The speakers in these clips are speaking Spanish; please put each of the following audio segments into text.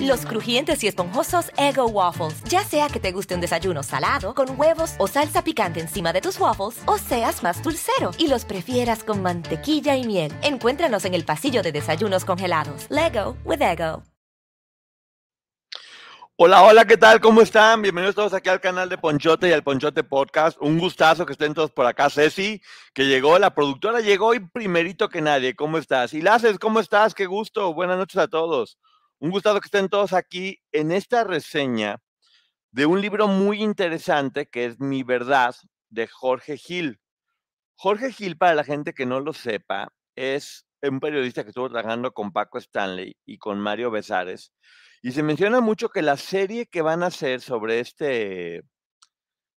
Los crujientes y esponjosos Ego Waffles. Ya sea que te guste un desayuno salado, con huevos o salsa picante encima de tus waffles, o seas más dulcero y los prefieras con mantequilla y miel. Encuéntranos en el pasillo de desayunos congelados. Lego with Ego. Hola, hola, ¿qué tal? ¿Cómo están? Bienvenidos todos aquí al canal de Ponchote y al Ponchote Podcast. Un gustazo que estén todos por acá. Ceci, que llegó, la productora llegó y primerito que nadie. ¿Cómo estás? Y Laces, ¿cómo estás? Qué gusto. Buenas noches a todos. Un gustazo que estén todos aquí en esta reseña de un libro muy interesante que es Mi Verdad de Jorge Gil. Jorge Gil, para la gente que no lo sepa, es un periodista que estuvo trabajando con Paco Stanley y con Mario Besares. Y se menciona mucho que la serie que van a hacer sobre este,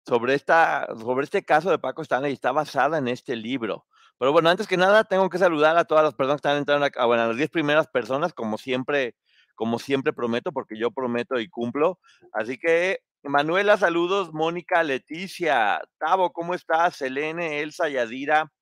sobre esta, sobre este caso de Paco Stanley está basada en este libro. Pero bueno, antes que nada, tengo que saludar a todas las personas que están entrando acá, bueno, a las 10 primeras personas, como siempre, como siempre prometo, porque yo prometo y cumplo. Así que, Manuela, saludos, Mónica, Leticia, Tavo, ¿cómo estás? Selene, Elsa, Yadira,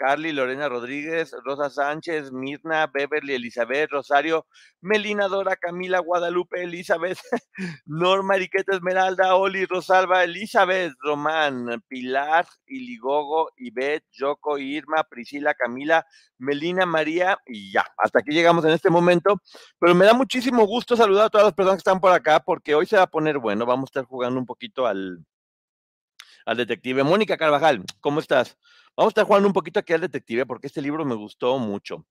Carly, Lorena Rodríguez, Rosa Sánchez, Mirna, Beverly, Elizabeth, Rosario, Melina, Dora, Camila, Guadalupe, Elizabeth, Norma, Eriqueta, Esmeralda, Oli, Rosalba, Elizabeth, Román, Pilar, Iligogo, Ivette, Yoko, Irma, Priscila, Camila, Melina, María, y ya, hasta aquí llegamos en este momento. Pero me da muchísimo gusto saludar a todas las personas que están por acá, porque hoy se va a poner bueno, vamos a estar jugando un poquito al, al detective. Mónica Carvajal, ¿cómo estás? Vamos a estar jugando un poquito aquí al detective porque este libro me gustó mucho.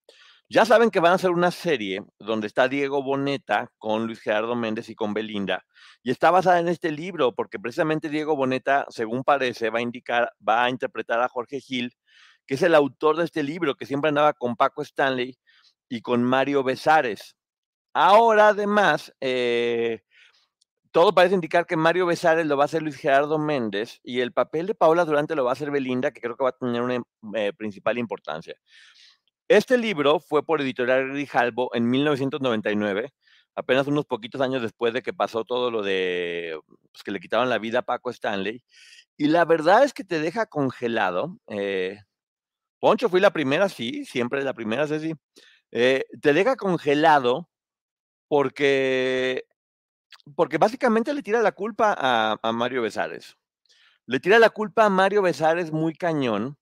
Ya saben que van a hacer una serie donde está Diego Boneta con Luis Gerardo Méndez y con Belinda. Y está basada en este libro porque precisamente Diego Boneta, según parece, va a indicar, va a interpretar a Jorge Gil, que es el autor de este libro, que siempre andaba con Paco Stanley y con Mario Besares. Ahora, además, eh, todo parece indicar que Mario Besares lo va a hacer Luis Gerardo Méndez y el papel de Paola Durante lo va a hacer Belinda, que creo que va a tener una eh, principal importancia. Este libro fue por Editorial Grijalbo en 1999, apenas unos poquitos años después de que pasó todo lo de pues, que le quitaban la vida a Paco Stanley. Y la verdad es que te deja congelado. Eh, Poncho, fui la primera, sí, siempre la primera, sí, eh, te deja congelado porque porque básicamente le tira la culpa a, Mario Besares. Le tira la culpa a Mario Besares muy cañón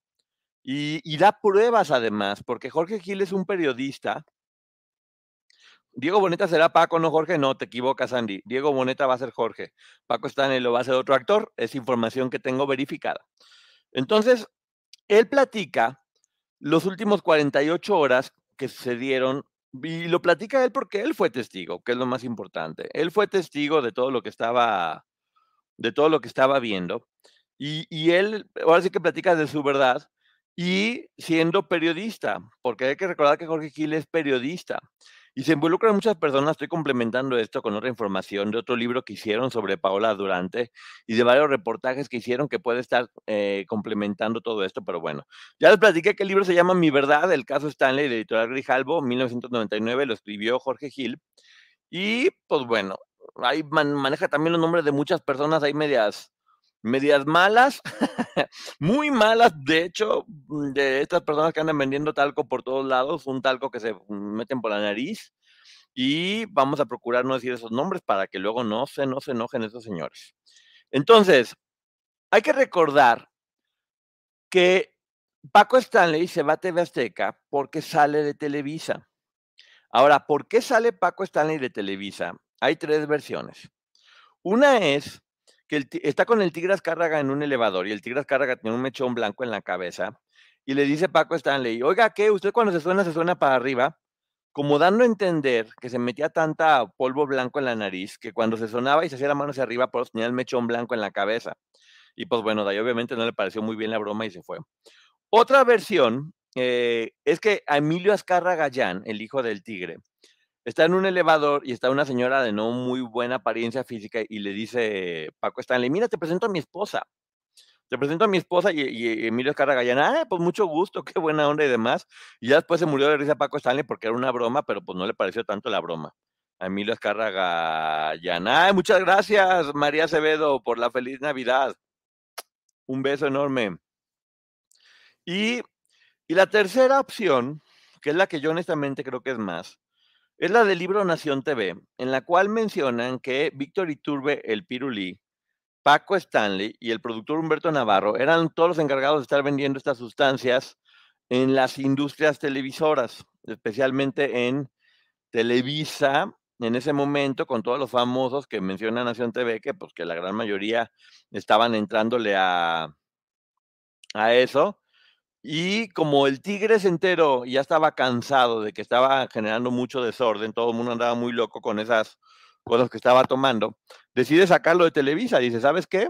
y, da pruebas además, porque Jorge Gil es un periodista. Diego Boneta será Paco, no Jorge, no, te equivocas, Andy. Diego Boneta va a ser Jorge. Paco Stanley lo va a ser otro actor, es información que tengo verificada. Entonces, él platica los últimos 48 horas que sucedieron y lo platica él porque él fue testigo, que es lo más importante. Él fue testigo de todo lo que estaba, de todo lo que estaba viendo. Y, y él, ahora sí que platica de su verdad y siendo periodista, porque hay que recordar que Jorge Gil es periodista. Y se involucran muchas personas, estoy complementando esto con otra información de otro libro que hicieron sobre Paola Durante y de varios reportajes que hicieron que puede estar eh, complementando todo esto, pero bueno, ya les platiqué que el libro se llama Mi Verdad, el caso Stanley de Editorial Grijalbo, 1999, lo escribió Jorge Gil. Y pues bueno, ahí maneja también los nombres de muchas personas, hay medias, medias malas, muy malas, de hecho, mm, de estas personas que andan vendiendo talco por todos lados, un talco que se meten por la nariz, y vamos a procurar no decir esos nombres para que luego no se, no se enojen esos señores. Entonces, hay que recordar que Paco Stanley se va a TV Azteca porque sale de Televisa. Ahora, ¿por qué sale Paco Stanley de Televisa? Hay tres versiones. Una es que está con el Tigre Azcárraga en un elevador y el Tigre Azcárraga tiene un mechón blanco en la cabeza y le dice Paco Stanley, oiga, ¿qué? ¿Usted cuando se suena, se suena para arriba? como dando a entender que se metía tanta polvo blanco en la nariz que cuando se sonaba y se hacía la mano hacia arriba, pues tenía el mechón blanco en la cabeza. Y pues bueno, de ahí obviamente no le pareció muy bien la broma y se fue. Otra versión eh, es que Emilio Azcarra Gallán, el hijo del tigre, está en un elevador y está una señora de no muy buena apariencia física y le dice Paco Stanley, mira, te presento a mi esposa. Te presento a mi esposa y, Emilio Azcarra Gallán, ah, pues mucho gusto, qué buena onda y demás. Y ya después se murió de risa Paco Stanley porque era una broma, pero pues no le pareció tanto la broma. A Emilio Azcarra Gallán, ay, muchas gracias María Acevedo por la feliz Navidad. Un beso enorme. Y, la tercera opción, que es la que yo honestamente creo que es más, es la del libro Nación TV, en la cual mencionan que Víctor Iturbe, el Pirulí, Paco Stanley y el productor Humberto Navarro eran todos los encargados de estar vendiendo estas sustancias en las industrias televisoras, especialmente en Televisa, en ese momento, con todos los famosos que menciona Nación TV, que pues que la gran mayoría estaban entrándole a, a eso, y como el Tigres entero ya estaba cansado de que estaba generando mucho desorden, todo el mundo andaba muy loco con esas cosas que estaba tomando, decide sacarlo de Televisa. Dice, ¿sabes qué?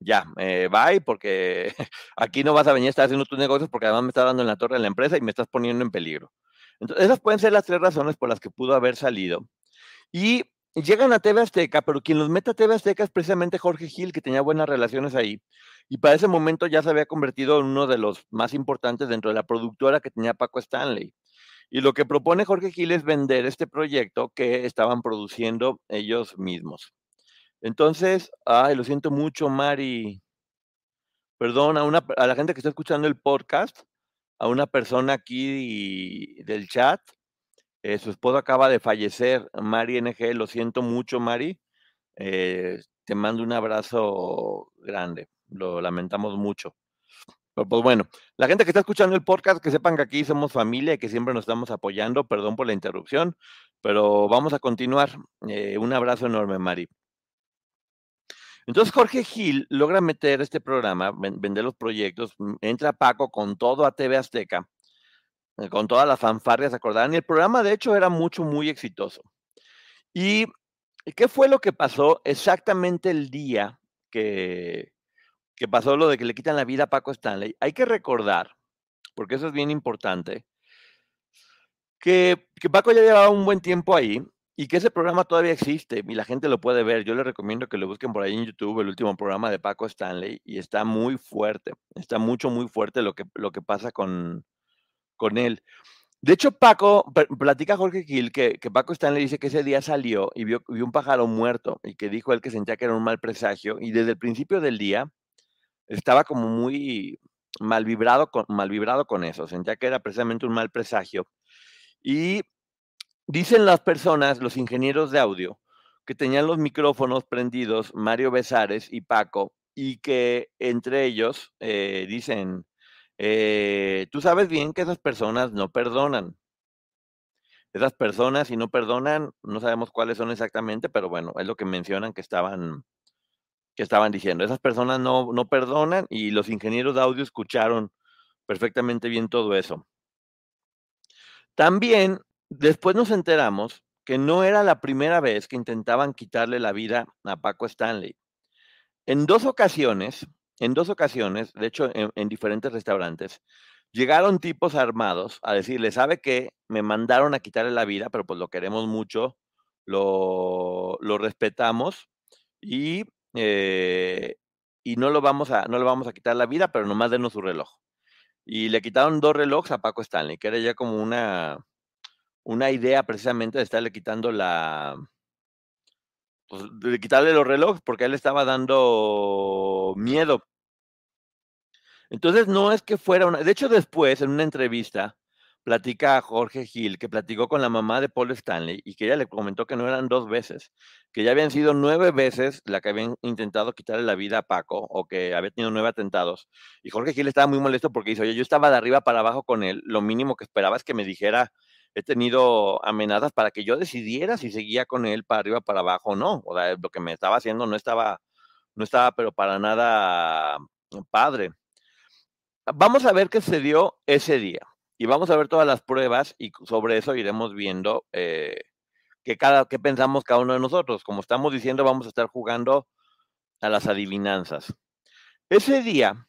Ya, eh, bye, porque aquí no vas a venir a estar haciendo tus negocios porque además me está dando en la torre de la empresa y me estás poniendo en peligro. Entonces, esas pueden ser las tres razones por las que pudo haber salido. Y llegan a TV Azteca, pero quien los mete a TV Azteca es precisamente Jorge Gil, que tenía buenas relaciones ahí. Y para ese momento ya se había convertido en uno de los más importantes dentro de la productora que tenía Paco Stanley. Y lo que propone Jorge Gil es vender este proyecto que estaban produciendo ellos mismos. Entonces, ay, lo siento mucho, Mari. Perdón a, una, a la gente que está escuchando el podcast, a una persona aquí del chat. Eh, su esposo acaba de fallecer, Mari NG. Lo siento mucho, Mari. Eh, te mando un abrazo grande lo lamentamos mucho. Pero pues bueno, la gente que está escuchando el podcast, que sepan que aquí somos familia y que siempre nos estamos apoyando. Perdón por la interrupción, pero vamos a continuar. Eh, un abrazo enorme, Mari. Entonces Jorge Gil logra meter este programa, vender los proyectos, mm, entra Paco con todo a TV Azteca, eh, con todas las fanfarrias, acordarán, y el programa de hecho era mucho, muy exitoso. ¿Y qué fue lo que pasó exactamente el día que, que pasó lo de que le quitan la vida a Paco Stanley, hay que recordar, porque eso es bien importante, que, Paco ya llevaba un buen tiempo ahí y que ese programa todavía existe y la gente lo puede ver. Yo les recomiendo que lo busquen por ahí en YouTube, el último programa de Paco Stanley, y está muy fuerte, está mucho, muy fuerte lo que, lo que pasa con, con él. De hecho, Paco, platica Jorge Gil que, que, Paco Stanley dice que ese día salió y vio, vio, un pájaro muerto y que dijo él que sentía que era un mal presagio y desde el principio del día estaba como muy mal vibrado con, mal vibrado con eso, sentía que era precisamente un mal presagio. Y dicen las personas, los ingenieros de audio, que tenían los micrófonos prendidos, Mario Besares y Paco, y que entre ellos eh, dicen, eh, tú sabes bien que esas personas no perdonan. Esas personas, si no perdonan, no sabemos cuáles son exactamente, pero bueno, es lo que mencionan que estaban que estaban diciendo. Esas personas no, no perdonan y los ingenieros de audio escucharon perfectamente bien todo eso. También después nos enteramos que no era la primera vez que intentaban quitarle la vida a Paco Stanley. En dos ocasiones, en dos ocasiones, de hecho en, diferentes restaurantes, llegaron tipos armados a decirle, ¿sabe qué? Me mandaron a quitarle la vida, pero pues lo queremos mucho, lo, lo respetamos y eh, y no lo vamos a, no le vamos a quitar la vida, pero nomás denos su reloj. Y le quitaron dos relojes a Paco Stanley, que era ya como una, una idea precisamente de estarle quitando la, pues, de quitarle los relojes, porque él estaba dando miedo. Entonces no es que fuera una, de hecho después en una entrevista platica a Jorge Gil, que platicó con la mamá de Paul Stanley y que ella le comentó que no eran dos veces, que ya habían sido nueve veces la que habían intentado quitarle la vida a Paco o que había tenido nueve atentados. Y Jorge Gil estaba muy molesto porque dice, oye, yo estaba de arriba para abajo con él, lo mínimo que esperaba es que me dijera, he tenido amenazas para que yo decidiera si seguía con él para arriba, para abajo o no. O sea, lo que me estaba haciendo no estaba, no estaba, pero para nada padre. Vamos a ver qué se dio ese día. Y vamos a ver todas las pruebas y sobre eso iremos viendo eh, qué, cada, qué pensamos cada uno de nosotros. Como estamos diciendo, vamos a estar jugando a las adivinanzas. Ese día,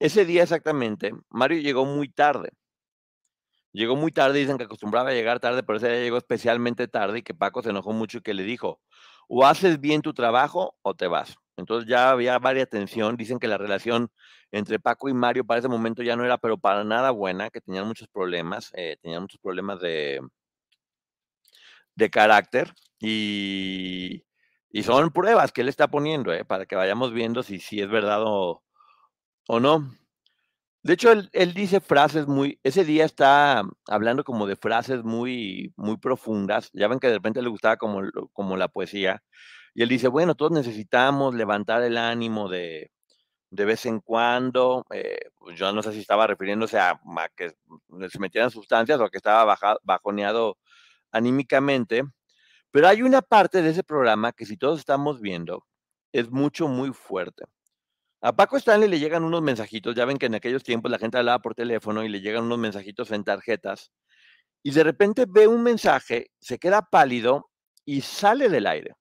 ese día exactamente, Mario llegó muy tarde. Llegó muy tarde, dicen que acostumbraba a llegar tarde, pero ese día llegó especialmente tarde y que Paco se enojó mucho y que le dijo, o haces bien tu trabajo o te vas. Entonces ya había varias tensión, dicen que la relación entre Paco y Mario para ese momento ya no era, pero para nada buena, que tenían muchos problemas, eh, tenían muchos problemas de, de carácter y, y son pruebas que él está poniendo, eh, para que vayamos viendo si, si es verdad o, o no. De hecho, él, él, dice frases muy, ese día está hablando como de frases muy, muy profundas. Ya ven que de repente le gustaba como, como la poesía. Y él dice, bueno, todos necesitamos levantar el ánimo de, de vez en cuando. Eh, pues yo no sé si estaba refiriéndose a, que se metieran sustancias o a que estaba bajoneado anímicamente. Pero hay una parte de ese programa que si todos estamos viendo, es mucho, muy fuerte. A Paco Stanley le llegan unos mensajitos, ya ven que en aquellos tiempos la gente hablaba por teléfono y le llegan unos mensajitos en tarjetas, y de repente ve un mensaje, se queda pálido y sale del aire.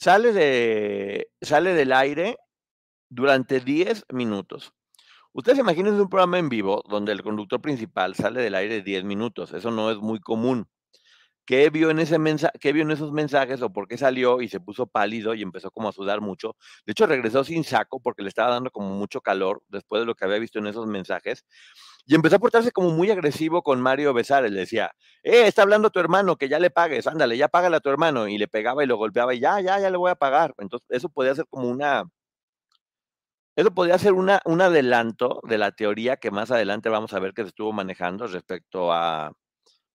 Sale, de, sale del aire durante 10 minutos. Ustedes imaginen un programa en vivo donde el conductor principal sale del aire 10 minutos. Eso no es muy común. ¿Qué vio, en ese mensaje, ¿Qué vio en esos mensajes o por qué salió y se puso pálido y empezó como a sudar mucho? De hecho, regresó sin saco porque le estaba dando como mucho calor después de lo que había visto en esos mensajes. Y empezó a portarse como muy agresivo con Mario Besares. Le decía, eh, está hablando tu hermano, que ya le pagues, ándale, ya págale a tu hermano. Y le pegaba y lo golpeaba y ya, ya, ya le voy a pagar. Entonces, eso podía ser como una... Eso podría ser una, un adelanto de la teoría que más adelante vamos a ver que se estuvo manejando respecto a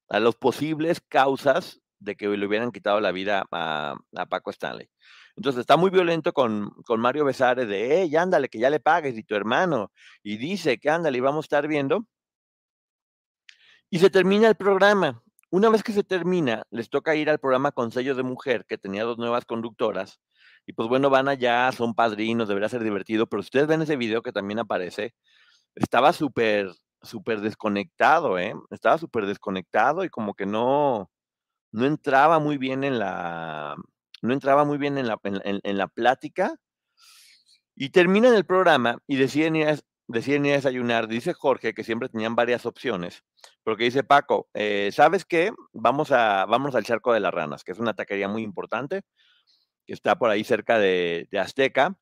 a las posibles causas de que le hubieran quitado la vida a, a Paco Stanley. Entonces está muy violento con, con Mario Besares de, hey, ándale, que ya le pagues, y tu hermano, y dice que ándale, y vamos a estar viendo. Y se termina el programa. Una vez que se termina, les toca ir al programa con sello de mujer, que tenía dos nuevas conductoras, y pues bueno, van allá, son padrinos, debería ser divertido, pero si ustedes ven ese video que también aparece, estaba súper súper desconectado, ¿eh? Estaba súper desconectado y como que no, no entraba muy bien en la, no entraba muy bien en la, en, la plática. Y terminan el programa y deciden ir, a, deciden desayunar. Dice Jorge que siempre tenían varias opciones, porque dice Paco, eh, ¿sabes qué? Vamos, a, vamos al Charco de las Ranas, que es una taquería muy importante, que está por ahí cerca de, de Azteca.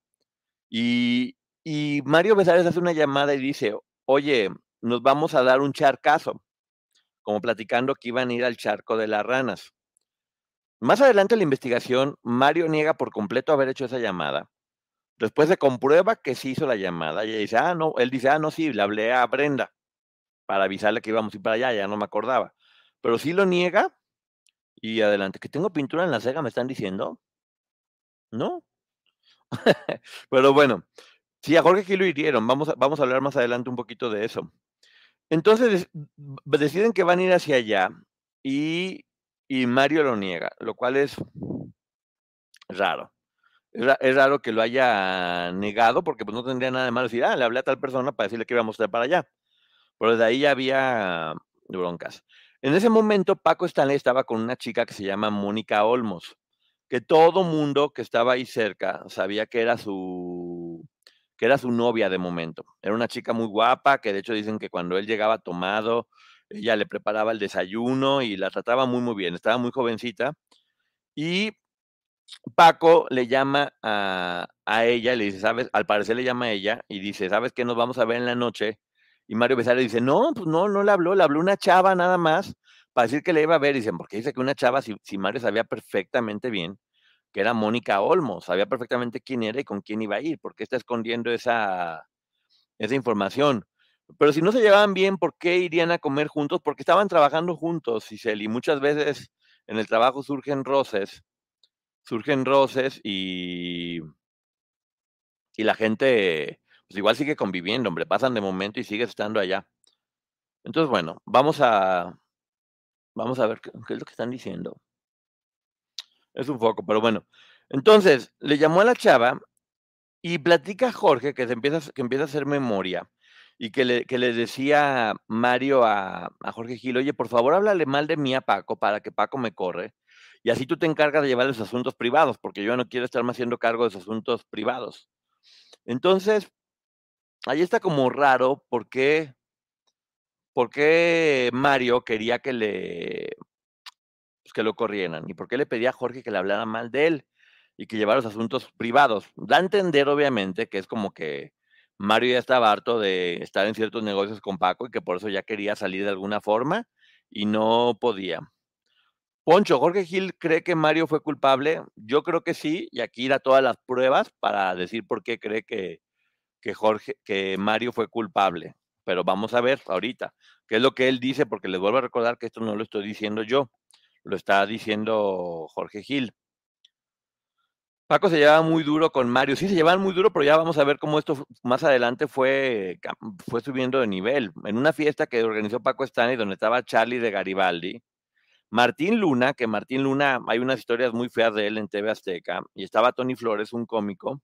Y, y Mario Besares hace una llamada y dice, oye, nos vamos a dar un charcazo, como platicando que iban a ir al charco de las ranas. Más adelante en la investigación, Mario niega por completo haber hecho esa llamada. Después se comprueba que sí hizo la llamada. Y dice, ah, no, él dice, ah, no, sí, le hablé a Brenda para avisarle que íbamos a ir para allá, ya no me acordaba. Pero sí lo niega y adelante. Que tengo pintura en la ceja, me están diciendo. ¿No? Pero bueno, sí, a Jorge aquí lo hirieron. Vamos vamos a hablar más adelante un poquito de eso. Entonces deciden que van a ir hacia allá y, Mario lo niega, lo cual es raro. Es, es, raro que lo haya negado porque pues no tendría nada de malo decir, ah, le hablé a tal persona para decirle que íbamos a estar para allá. Pero desde ahí ya había broncas. En ese momento Paco Stanley estaba con una chica que se llama Mónica Olmos, que todo mundo que estaba ahí cerca sabía que era su que era su novia de momento. Era una chica muy guapa, que de hecho dicen que cuando él llegaba tomado, ella le preparaba el desayuno y la trataba muy, muy bien. Estaba muy jovencita. Y Paco le llama a, a ella, le dice, ¿sabes? Al parecer le llama a ella y dice, ¿sabes qué nos vamos a ver en la noche? Y Mario Besares dice, no, pues no, no le habló, le habló una chava nada más para decir que le iba a ver. Dicen, porque dice que una chava, si, si Mario sabía perfectamente bien que era Mónica Olmos, sabía perfectamente quién era y con quién iba a ir, porque está escondiendo esa, esa información. Pero si no se llevaban bien, ¿por qué irían a comer juntos? Porque estaban trabajando juntos, Giselle, y muchas veces en el trabajo surgen roces, surgen roces y, y la gente, pues igual sigue conviviendo, hombre, pasan de momento y sigue estando allá. Entonces, bueno, vamos a, vamos a ver qué, qué es lo que están diciendo. Es un foco, pero bueno. Entonces, le llamó a la chava y platica a Jorge que, se empieza, que empieza a hacer memoria y que le, que le decía Mario a, a, Jorge Gil, oye, por favor háblale mal de mí a Paco para que Paco me corre, y así tú te encargas de llevar los asuntos privados, porque yo no quiero estarme haciendo cargo de esos asuntos privados. Entonces, ahí está como raro por qué, por qué Mario quería que le que lo corrieran y por qué le pedía a Jorge que le hablara mal de él y que llevara los asuntos privados. Da a entender, obviamente, que es como que Mario ya estaba harto de estar en ciertos negocios con Paco y que por eso ya quería salir de alguna forma y no podía. Poncho, Jorge Gil cree que Mario fue culpable. Yo creo que sí, y aquí irá todas las pruebas para decir por qué cree que, que Jorge, que Mario fue culpable. Pero vamos a ver ahorita qué es lo que él dice, porque les vuelvo a recordar que esto no lo estoy diciendo yo, lo está diciendo Jorge Gil. Paco se llevaba muy duro con Mario. Sí, se llevaban muy duro, pero ya vamos a ver cómo esto más adelante fue, fue subiendo de nivel. En una fiesta que organizó Paco Stanley, donde estaba Charlie de Garibaldi, Martín Luna, que Martín Luna, hay unas historias muy feas de él en TV Azteca, y estaba Tony Flores, un cómico.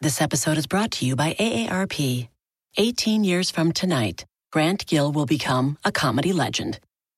This episode is brought to you by AARP. 18 years from tonight, Grant Gill will become a comedy legend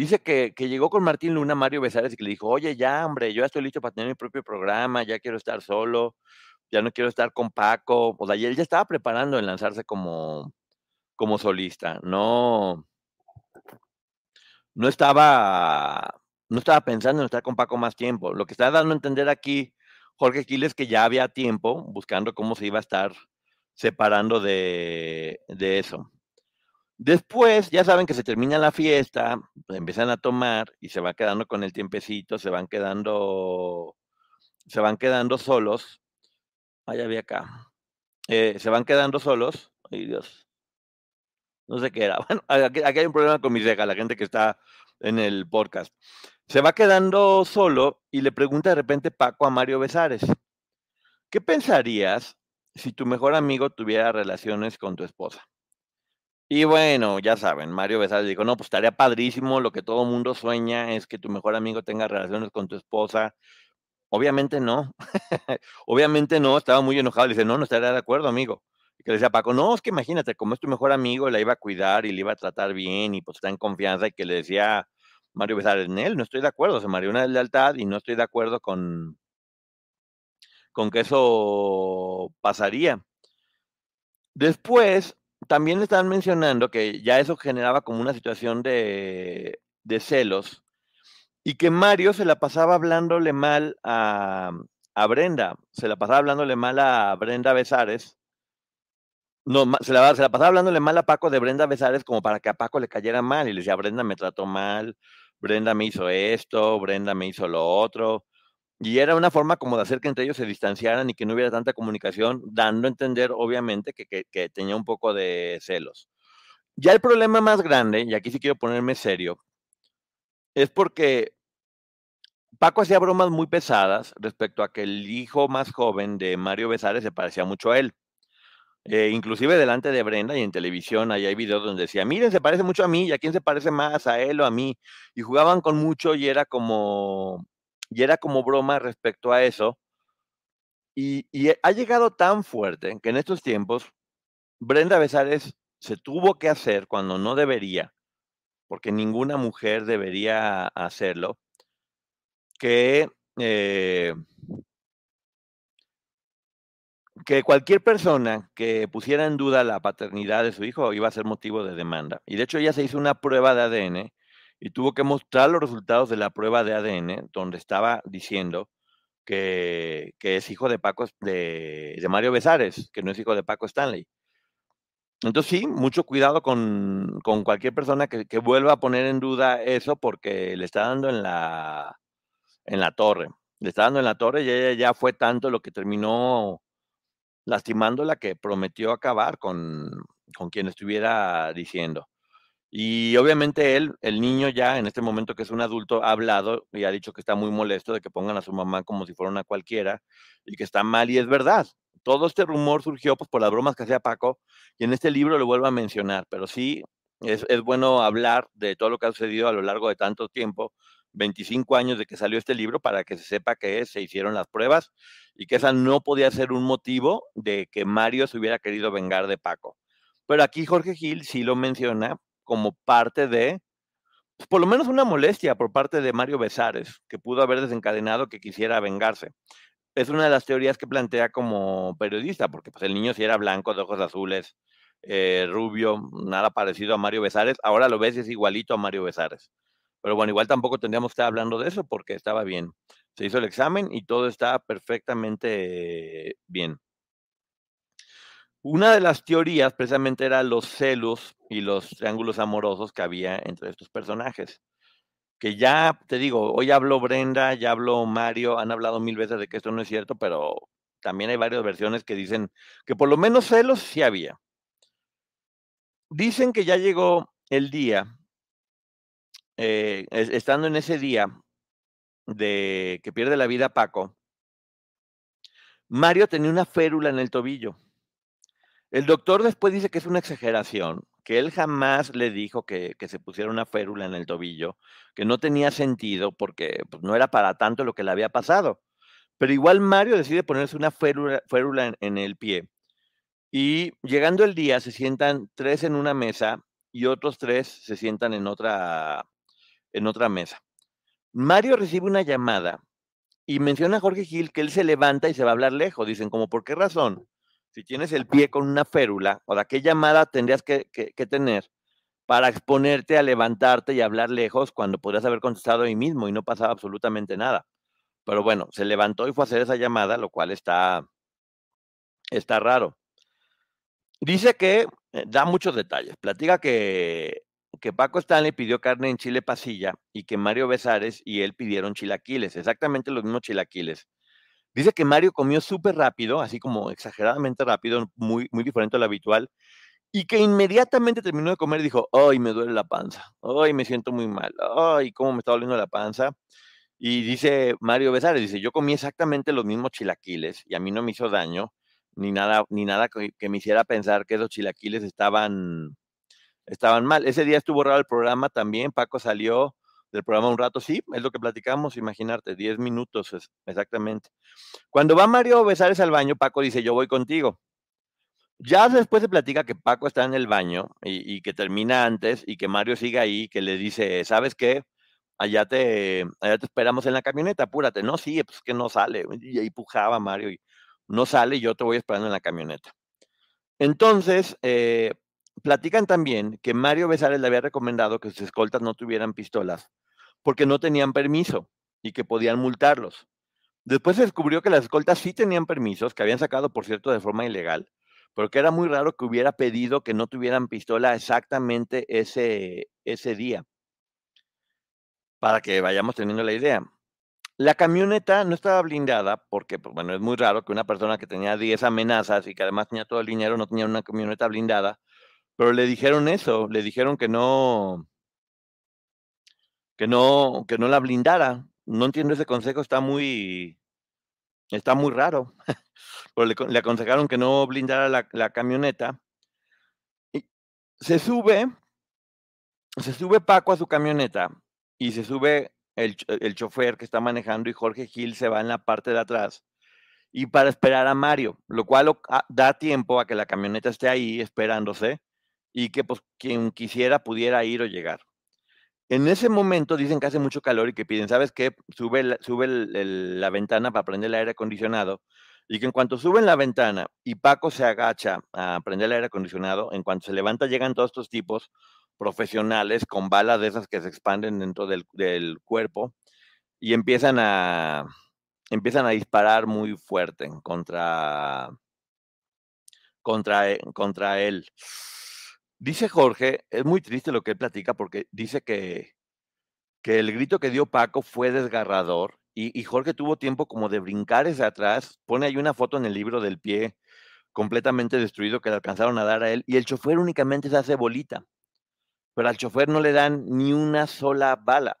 dice que, que, llegó con Martín Luna, Mario Besares, y que le dijo, oye, ya, hombre, yo ya estoy listo para tener mi propio programa, ya quiero estar solo, ya no quiero estar con Paco. O sea, él ya estaba preparando en lanzarse como, como solista. No, no estaba, no estaba pensando en estar con Paco más tiempo. Lo que está dando a entender aquí Jorge Quiles que ya había tiempo buscando cómo se iba a estar separando de, de eso. Después, ya saben que se termina la fiesta, pues empiezan a tomar y se va quedando con el tiempecito, se van quedando, se van quedando solos. Ay, había acá. Eh, se van quedando solos. Ay, Dios. No sé qué era. Bueno, aquí, aquí hay un problema con mi ceja, la gente que está en el podcast. Se va quedando solo y le pregunta de repente Paco a Mario Besares, ¿qué pensarías si tu mejor amigo tuviera relaciones con tu esposa? Y bueno, ya saben, Mario Besares dijo, no, pues estaría padrísimo, lo que todo mundo sueña es que tu mejor amigo tenga relaciones con tu esposa. Obviamente no, obviamente no, estaba muy enojado, le dice, no, no estaría de acuerdo, amigo. Y que le decía Paco, no, es que imagínate, como es tu mejor amigo, la iba a cuidar y le iba a tratar bien y pues está en confianza y que le decía Mario Besares, en él no estoy de acuerdo, se Mario una lealtad y no estoy de acuerdo con, con que eso pasaría. Después, también están mencionando que ya eso generaba como una situación de, celos y que Mario se la pasaba hablándole mal a, a Brenda, se la pasaba hablándole mal a Brenda Besares. No, se la, se la pasaba hablándole mal a Paco de Brenda Besares como para que a Paco le cayera mal y le decía, Brenda me trató mal, Brenda me hizo esto, Brenda me hizo lo otro. Y era una forma como de hacer que entre ellos se distanciaran y que no hubiera tanta comunicación, dando a entender, obviamente, que, que, tenía un poco de celos. Ya el problema más grande, y aquí sí quiero ponerme serio, es porque Paco hacía bromas muy pesadas respecto a que el hijo más joven de Mario Besares se parecía mucho a él. Eh, inclusive delante de Brenda y en televisión, ahí hay videos donde decía, miren, se parece mucho a mí, ¿y a quién se parece más? ¿A él o a mí? Y jugaban con mucho y era como, y era como broma respecto a eso. Y, y ha llegado tan fuerte que en estos tiempos Brenda Besares se tuvo que hacer cuando no debería, porque ninguna mujer debería hacerlo, que eh, que cualquier persona que pusiera en duda la paternidad de su hijo iba a ser motivo de demanda. Y de hecho ella se hizo una prueba de ADN y tuvo que mostrar los resultados de la prueba de ADN donde estaba diciendo que, es hijo de Paco de, Mario Besares, que no es hijo de Paco Stanley. Entonces sí, mucho cuidado con, con cualquier persona que, que, vuelva a poner en duda eso porque le está dando en la, en la torre. Le está dando en la torre y ella ya fue tanto lo que terminó lastimándola que prometió acabar con, con quien estuviera diciendo. Y obviamente él, el niño ya en este momento que es un adulto, ha hablado y ha dicho que está muy molesto de que pongan a su mamá como si fuera una cualquiera y que está mal y es verdad. Todo este rumor surgió pues, por las bromas que hacía Paco y en este libro lo vuelvo a mencionar, pero sí es, es bueno hablar de todo lo que ha sucedido a lo largo de tanto tiempo 25 años de que salió este libro para que se sepa que se hicieron las pruebas y que esa no podía ser un motivo de que Mario se hubiera querido vengar de Paco. Pero aquí Jorge Gil sí lo menciona como parte de, pues, por lo menos una molestia por parte de Mario Besares, que pudo haber desencadenado que quisiera vengarse. Es una de las teorías que plantea como periodista, porque pues, el niño si era blanco, de ojos azules, eh, rubio, nada parecido a Mario Besares, ahora lo ves y es igualito a Mario Besares. Pero bueno, igual tampoco tendríamos que estar hablando de eso porque estaba bien. Se hizo el examen y todo está perfectamente bien. Una de las teorías precisamente era los celos y los triángulos amorosos que había entre estos personajes. Que ya, te digo, hoy habló Brenda, ya habló Mario, han hablado mil veces de que esto no es cierto, pero también hay varias versiones que dicen que por lo menos celos sí había. Dicen que ya llegó el día, eh, estando en ese día de que pierde la vida Paco, Mario tenía una férula en el tobillo. El doctor después dice que es una exageración, que él jamás le dijo que, se pusiera una férula en el tobillo, que no tenía sentido porque pues, no era para tanto lo que le había pasado. Pero igual Mario decide ponerse una férula, en, en el pie. Y llegando el día, se sientan tres en una mesa y otros tres se sientan en otra, en otra mesa. Mario recibe una llamada y menciona a Jorge Gil que él se levanta y se va a hablar lejos. Dicen, como, ¿por qué razón? Si tienes el pie con una férula, o de qué llamada tendrías que, tener para exponerte a levantarte y hablar lejos cuando podrías haber contestado ahí mismo y no pasaba absolutamente nada. Pero bueno, se levantó y fue a hacer esa llamada, lo cual está, está raro. Dice que eh, da muchos detalles. Platica que, que Paco Stanley pidió carne en chile pasilla y que Mario Besares y él pidieron chilaquiles, exactamente los mismos chilaquiles. Dice que Mario comió súper rápido, así como exageradamente rápido, muy, muy diferente a lo habitual, y que inmediatamente terminó de comer y dijo, ay, me duele la panza, ay, me siento muy mal, ay, cómo me está doliendo la panza. Y dice Mario Besares, dice, yo comí exactamente los mismos chilaquiles y a mí no me hizo daño, ni nada, ni nada que, me hiciera pensar que esos chilaquiles estaban, estaban mal. Ese día estuvo raro el programa también, Paco salió del programa un rato, sí, es lo que platicamos, imaginarte, 10 minutos exactamente. Cuando va Mario Besares al baño, Paco dice, yo voy contigo. Ya después se platica que Paco está en el baño y, que termina antes y que Mario sigue ahí, que le dice, ¿sabes qué? Allá te, allá te esperamos en la camioneta, apúrate. No, sí, pues que no sale. Y ahí pujaba Mario y no sale y yo te voy esperando en la camioneta. Entonces, eh, platican también que Mario Besares le había recomendado que sus escoltas no tuvieran pistolas porque no tenían permiso y que podían multarlos. Después se descubrió que las escoltas sí tenían permisos, que habían sacado, por cierto, de forma ilegal, pero que era muy raro que hubiera pedido que no tuvieran pistola exactamente ese, ese día, para que vayamos teniendo la idea. La camioneta no estaba blindada porque, pues, bueno, es muy raro que una persona que tenía 10 amenazas y que además tenía todo el dinero no tenía una camioneta blindada, pero le dijeron eso, le dijeron que no, que no, que no la blindara. No entiendo ese consejo, está muy, está muy raro. Pero le, aconsejaron que no blindara la, camioneta. Y se sube, se sube Paco a su camioneta y se sube el, el chofer que está manejando y Jorge Gil se va en la parte de atrás y para esperar a Mario, lo cual da tiempo a que la camioneta esté ahí esperándose y que pues quien quisiera pudiera ir o llegar. En ese momento dicen que hace mucho calor y que piden, ¿sabes qué? Sube, la, sube la ventana para prender el aire acondicionado y que en cuanto suben la ventana y Paco se agacha a prender el aire acondicionado, en cuanto se levanta llegan todos estos tipos profesionales con balas de esas que se expanden dentro del, cuerpo y empiezan a, empiezan a disparar muy fuerte contra, contra, contra él. Dice Jorge, es muy triste lo que él platica porque dice que, que el grito que dio Paco fue desgarrador y, Jorge tuvo tiempo como de brincar hacia atrás. Pone ahí una foto en el libro del pie completamente destruido que le alcanzaron a dar a él y el chofer únicamente se hace bolita. pero al chofer no le dan ni una sola bala.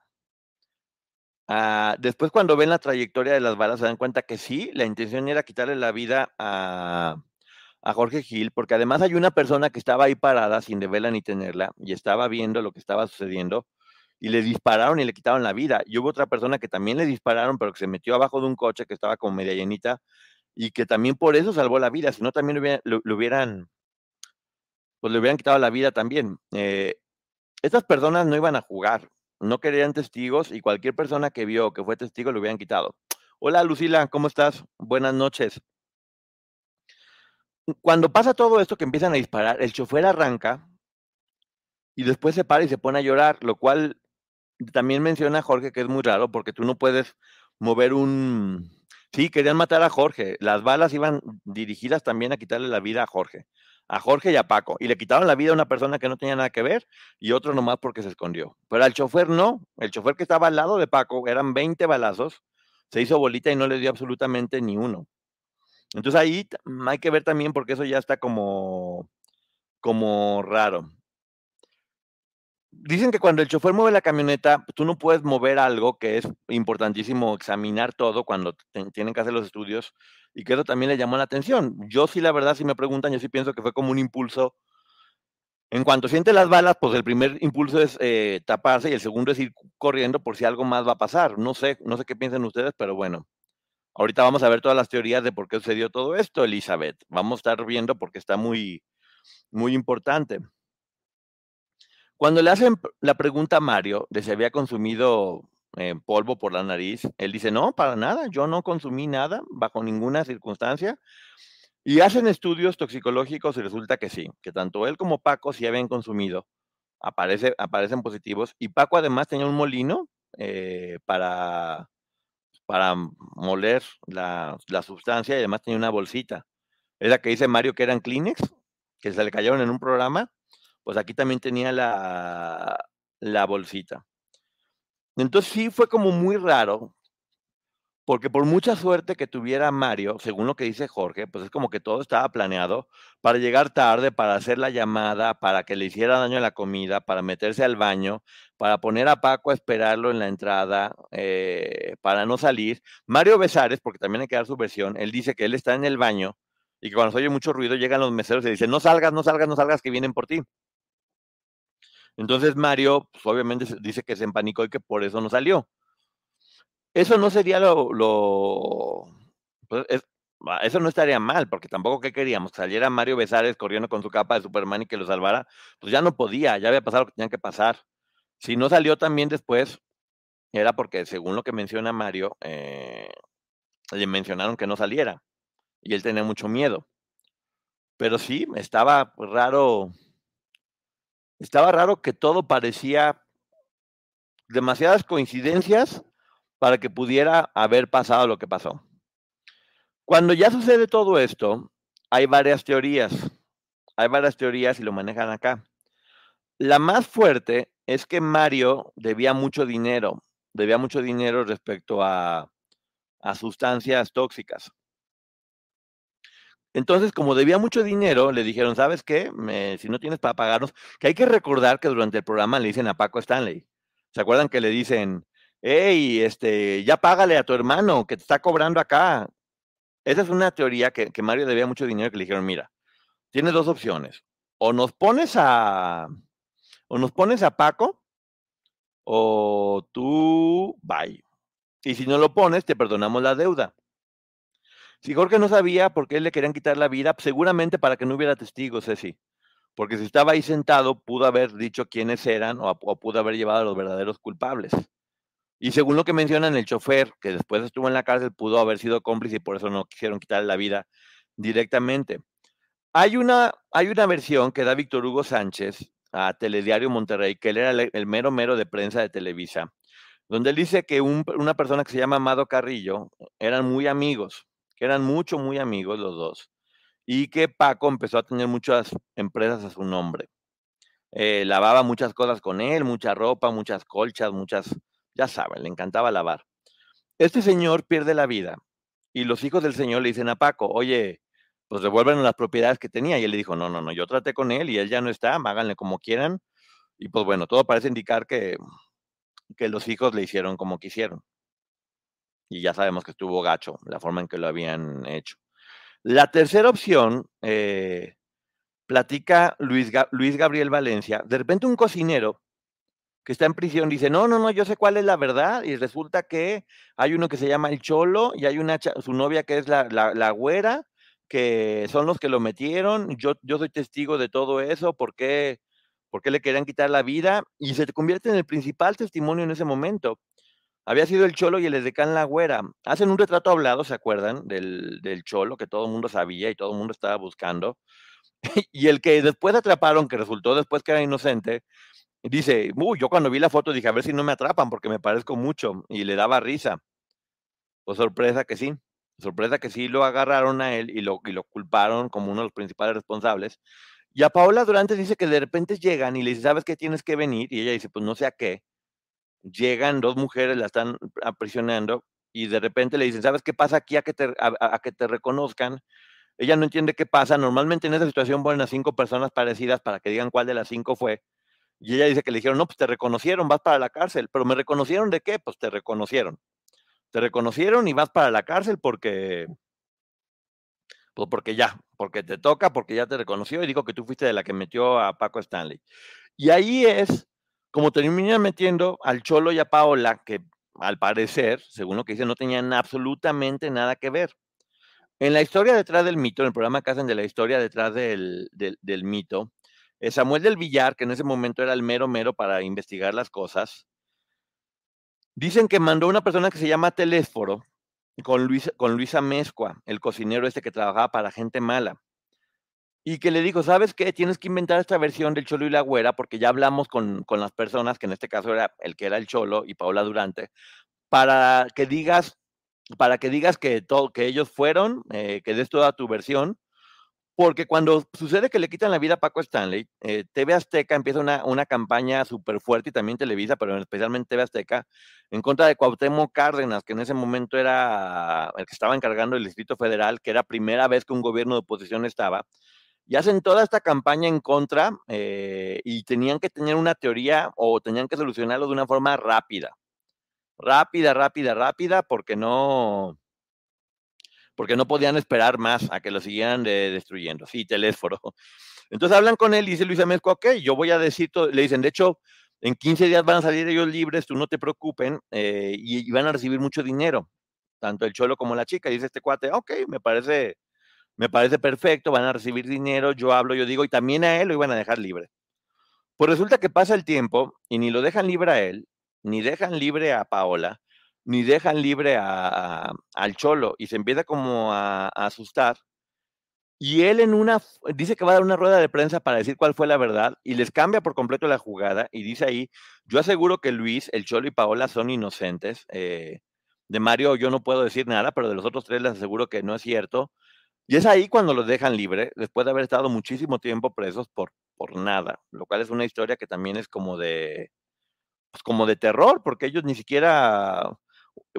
Ah, después cuando ven la trayectoria de las balas se dan cuenta que sí, la intención era quitarle la vida a, a Jorge Gil, porque además hay una persona que estaba ahí parada sin deberla ni tenerla y estaba viendo lo que estaba sucediendo y le dispararon y le quitaron la vida. Y hubo otra persona que también le dispararon, pero que se metió abajo de un coche que estaba como media llenita y que también por eso salvó la vida, si no también lo, hubieran, pues le hubieran quitado la vida también. Eh, estas personas no iban a jugar, no querían testigos y cualquier persona que vio que fue testigo lo hubieran quitado. Hola Lucila, ¿cómo estás? Buenas noches. Cuando pasa todo esto que empiezan a disparar, el chofer arranca y después se para y se pone a llorar, lo cual también menciona Jorge que es muy raro porque tú no puedes mover un... Sí, querían matar a Jorge. Las balas iban dirigidas también a quitarle la vida a Jorge. A Jorge y a Paco. Y le quitaron la vida a una persona que no tenía nada que ver y otro nomás porque se escondió. Pero al chofer no. El chofer que estaba al lado de Paco, eran 20 balazos, se hizo bolita y no le dio absolutamente ni uno. Entonces ahí hay que ver también porque eso ya está como, como raro. Dicen que cuando el chofer mueve la camioneta, tú no puedes mover algo que es importantísimo examinar todo cuando tienen que hacer los estudios y que eso también le llamó la atención. Yo sí, la verdad, si me preguntan, yo sí pienso que fue como un impulso. En cuanto siente las balas, pues el primer impulso es eh, taparse y el segundo es ir corriendo por si algo más va a pasar. No sé, no sé qué piensan ustedes, pero bueno. Ahorita vamos a ver todas las teorías de por qué sucedió todo esto, Elizabeth. Vamos a estar viendo porque está muy, muy importante. Cuando le hacen la pregunta a Mario de si había consumido eh, polvo por la nariz, él dice, no, para nada, yo no consumí nada bajo ninguna circunstancia. Y hacen estudios toxicológicos y resulta que sí, que tanto él como Paco sí habían consumido, aparece, aparecen positivos. Y Paco además tenía un molino eh, para, para moler la, la, sustancia y además tenía una bolsita. Es la que dice Mario que eran Kleenex, que se le cayeron en un programa pues aquí también tenía la, la bolsita. Entonces sí fue como muy raro, porque por mucha suerte que tuviera Mario, según lo que dice Jorge, pues es como que todo estaba planeado para llegar tarde, para hacer la llamada, para que le hiciera daño a la comida, para meterse al baño, para poner a Paco a esperarlo en la entrada, eh, para no salir. Mario Besares, porque también hay que dar su versión, él dice que él está en el baño y que cuando se oye mucho ruido llegan los meseros y dicen, no salgas, no salgas, no salgas, que vienen por ti. Entonces Mario, pues, obviamente dice que se empanicó y que por eso no salió. Eso no sería lo... Pues, eso no estaría mal, porque tampoco que queríamos, que saliera Mario Besares corriendo con su capa de Superman y que lo salvara, pues ya no podía, ya había pasado lo que tenía que pasar. Si no salió también después, era porque según lo que menciona Mario, eh, le mencionaron que no saliera y él tenía mucho miedo. Pero sí, estaba raro estaba raro que todo parecía demasiadas coincidencias para que pudiera haber pasado lo que pasó. Cuando ya sucede todo esto, hay varias teorías. Hay varias teorías y lo manejan acá. La más fuerte es que Mario debía mucho dinero, debía mucho dinero respecto a, a sustancias tóxicas. Entonces, como debía mucho dinero, le dijeron, ¿sabes qué? si no tienes para pagarnos, que hay que recordar que durante el programa le dicen a Paco Stanley. ¿Se acuerdan que le dicen, hey, este, ya págale a tu hermano que te está cobrando acá? Esa es una teoría que, que Mario debía mucho dinero que le dijeron, mira, tienes dos opciones. O nos pones a, o nos pones a Paco, o tú, bye. Y si no lo pones, te perdonamos la deuda. Si Jorge no sabía por qué le querían quitar la vida, seguramente para que no hubiera testigos, Ceci. Porque si estaba ahí sentado, pudo haber dicho quiénes eran o, pudo haber llevado a los verdaderos culpables. Y según lo que mencionan, el chofer, que después estuvo en la cárcel, pudo haber sido cómplice y por eso no quisieron quitarle la vida directamente. Hay una, hay una versión que da Víctor Hugo Sánchez a Telediario Monterrey, que él era el, mero mero de prensa de Televisa, donde él dice que una persona que se llama Amado Carrillo eran muy amigos que eran mucho, muy amigos los dos, y que Paco empezó a tener muchas empresas a su nombre. Eh, lavaba muchas cosas con él, mucha ropa, muchas colchas, muchas, ya saben, le encantaba lavar. Este señor pierde la vida y los hijos del señor le dicen a Paco, oye, pues devuelven las propiedades que tenía. Y él le dijo, no, no, no, yo traté con él y él ya no está, háganle como quieran. Y pues bueno, todo parece indicar que, que los hijos le hicieron como quisieron. Y ya sabemos que estuvo gacho la forma en que lo habían hecho. La tercera opción, eh, platica Luis, Luis Gabriel Valencia, de repente un cocinero que está en prisión dice, no, no, no, yo sé cuál es la verdad, y resulta que hay uno que se llama el Cholo, y hay una, su novia que es la, la, güera, que son los que lo metieron, yo, yo soy testigo de todo eso, ¿por qué, ¿por qué le querían quitar la vida? Y se convierte en el principal testimonio en ese momento. Había sido el Cholo y el Edecán La Güera. Hacen un retrato hablado, ¿se acuerdan? Del, del Cholo, que todo el mundo sabía y todo el mundo estaba buscando. y el que después atraparon, que resultó después que era inocente, dice, uy, yo cuando vi la foto dije, a ver si no me atrapan porque me parezco mucho y le daba risa. Pues sorpresa que sí, sorpresa que sí lo agarraron a él y lo, y lo culparon como uno de los principales responsables. Y a Paola Durante dice que de repente llegan y le dice, ¿sabes qué tienes que venir? Y ella dice, pues no sé a qué. Llegan dos mujeres, la están aprisionando y de repente le dicen, ¿sabes qué pasa aquí a que te, a que te reconozcan? Ella no entiende qué pasa. Normalmente en esa situación ponen a cinco personas parecidas para que digan cuál de las cinco fue. Y ella dice que le dijeron, no, pues te reconocieron, vas para la cárcel. Pero me reconocieron de qué? Pues te reconocieron. Te reconocieron y vas para la cárcel porque, pues porque ya, porque te toca, porque ya te reconoció y dijo que tú fuiste de la que metió a Paco Stanley. Y ahí es como terminan metiendo al Cholo y a Paola, que al parecer, según lo que dicen, no tenían absolutamente nada que ver. En la historia detrás del mito, en el programa que hacen de la historia detrás del, mito, eh, Samuel del Villar, que en ese momento era el mero mero para investigar las cosas, dicen que mandó una persona que se llama Telésforo con, Luis, con Luisa el cocinero este que trabajaba para gente mala, y que le dijo, ¿sabes qué? Tienes que inventar esta versión del Cholo y la Güera, porque ya hablamos con, con las personas, que en este caso era el que era el Cholo y Paola Durante, para que digas para que digas que, todo, que ellos fueron, eh, que des toda tu versión, porque cuando sucede que le quitan la vida a Paco Stanley, eh, TV Azteca empieza una, una campaña súper fuerte y también Televisa, pero especialmente TV Azteca, en contra de Cuauhtémoc Cárdenas, que en ese momento era el que estaba encargando el Distrito Federal, que era primera vez que un gobierno de oposición estaba, y hacen toda esta campaña en contra eh, y tenían que tener una teoría o tenían que solucionarlo de una forma rápida. Rápida, rápida, rápida, porque no, porque no podían esperar más a que lo siguieran destruyendo. Sí, teléfono. Entonces hablan con él y dice Luis Amezco, ok, yo voy a decir todo. Le dicen, de hecho, en 15 días van a salir ellos libres, tú no te preocupen, eh, y, van a recibir mucho dinero, tanto el cholo como la chica. dice este cuate, ok, me parece, me parece perfecto, van a recibir dinero, yo hablo, yo digo, y también a él lo iban a dejar libre. Pues resulta que pasa el tiempo y ni lo dejan libre a él, ni dejan libre a Paola, ni dejan libre a, al Cholo, y se empieza como a, asustar. Y él en una, dice que va a dar una rueda de prensa para decir cuál fue la verdad, y les cambia por completo la jugada, y dice ahí, yo aseguro que Luis, el Cholo y Paola son inocentes. Eh, de Mario yo no puedo decir nada, pero de los otros tres les aseguro que no es cierto. Y es ahí cuando los dejan libre, después de haber estado muchísimo tiempo presos por, por nada, lo cual es una historia que también es como de, pues, como de terror, porque ellos ni siquiera,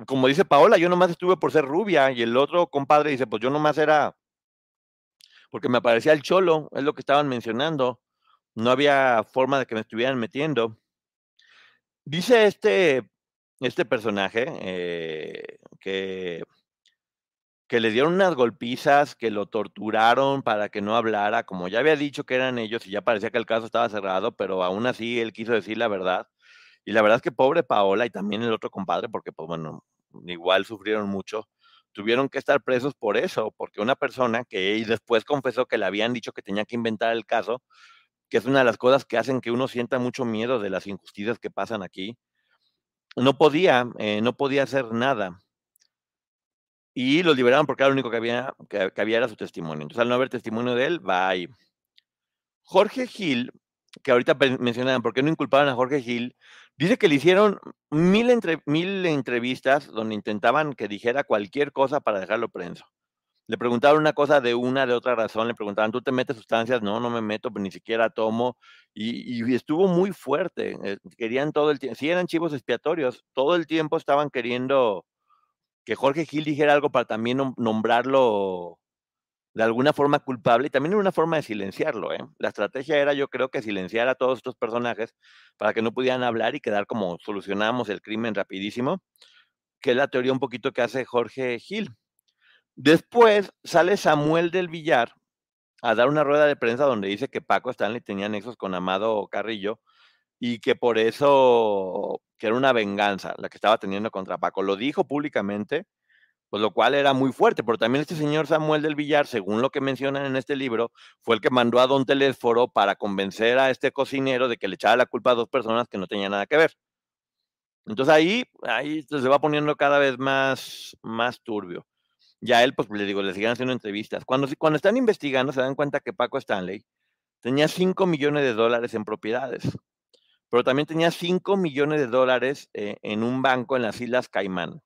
como dice Paola, yo nomás estuve por ser rubia y el otro compadre dice, pues yo nomás era, porque me aparecía el cholo, es lo que estaban mencionando, no había forma de que me estuvieran metiendo. Dice este, este personaje eh, que, que le dieron unas golpizas, que lo torturaron para que no hablara, como ya había dicho que eran ellos y ya parecía que el caso estaba cerrado, pero aún así él quiso decir la verdad. Y la verdad es que pobre Paola y también el otro compadre, porque pues bueno, igual sufrieron mucho, tuvieron que estar presos por eso, porque una persona que después confesó que le habían dicho que tenía que inventar el caso, que es una de las cosas que hacen que uno sienta mucho miedo de las injusticias que pasan aquí, no podía, eh, no podía hacer nada. Y lo liberaron porque era lo único que había, que, que había era su testimonio. Entonces, al no haber testimonio de él, ahí. Jorge Gil, que ahorita mencionaban, ¿por qué no inculparon a Jorge Gil? Dice que le hicieron mil, entre, mil entrevistas donde intentaban que dijera cualquier cosa para dejarlo preso. Le preguntaban una cosa de una, de otra razón, le preguntaban, ¿tú te metes sustancias? No, no me meto, ni siquiera tomo. Y, estuvo muy fuerte. Eh, querían todo el tiempo, sí eran chivos expiatorios, todo el tiempo estaban queriendo que Jorge Gil dijera algo para también nombrarlo de alguna forma culpable y también era una forma de silenciarlo. ¿eh? La estrategia era, yo creo, que silenciar a todos estos personajes para que no pudieran hablar y quedar como solucionamos el crimen rapidísimo, que es la teoría un poquito que hace Jorge Gil. Después sale Samuel del Villar a dar una rueda de prensa donde dice que Paco Stanley tenía nexos con Amado Carrillo y que por eso que era una venganza la que estaba teniendo contra Paco. Lo dijo públicamente pues lo cual era muy fuerte, pero también este señor Samuel del Villar, según lo que mencionan en este libro, fue el que mandó a Don Telésforo para convencer a este cocinero de que le echara la culpa a dos personas que no tenían nada que ver. Entonces ahí, ahí se va poniendo cada vez más, más turbio. Ya él, pues le digo, le siguen haciendo entrevistas. Cuando, cuando están investigando, se dan cuenta que Paco Stanley tenía 5 millones de dólares en propiedades, pero también tenía 5 millones de dólares eh, en un banco en las Islas Caimán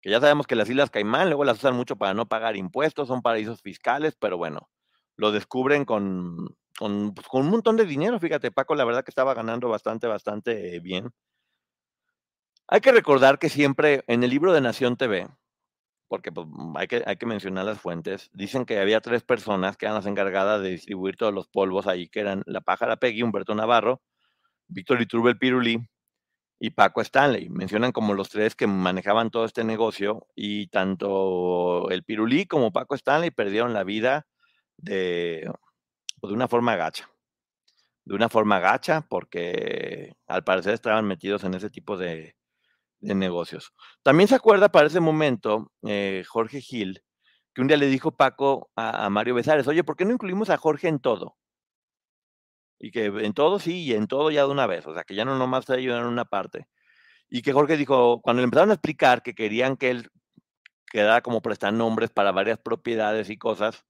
que ya sabemos que las Islas Caimán luego las usan mucho para no pagar impuestos, son paraísos fiscales, pero bueno, lo descubren con, con, pues, un montón de dinero. Fíjate, Paco, la verdad que estaba ganando bastante, bastante bien. Hay que recordar que siempre en el libro de Nación TV, porque pues, hay, que, hay que mencionar las fuentes, dicen que había tres personas que eran las encargadas de distribuir todos los polvos ahí, que eran la pájara Peggy, Humberto Navarro, Víctor Iturbe Piruli y Paco Stanley. Mencionan como los tres que manejaban todo este negocio y tanto el Pirulí como Paco Stanley perdieron la vida de, pues, de una forma gacha. De una forma gacha porque al parecer estaban metidos en ese tipo de, negocios. También se acuerda para ese momento eh, Jorge Gil que un día le dijo Paco a, a Mario Besares, oye, ¿por qué no incluimos a Jorge en todo? Y que en todo sí, y en todo ya de una vez, o sea, que ya no nomás te ayudan en una parte. Y que Jorge dijo, cuando le empezaron a explicar que querían que él quedara como prestar nombres para varias propiedades y cosas,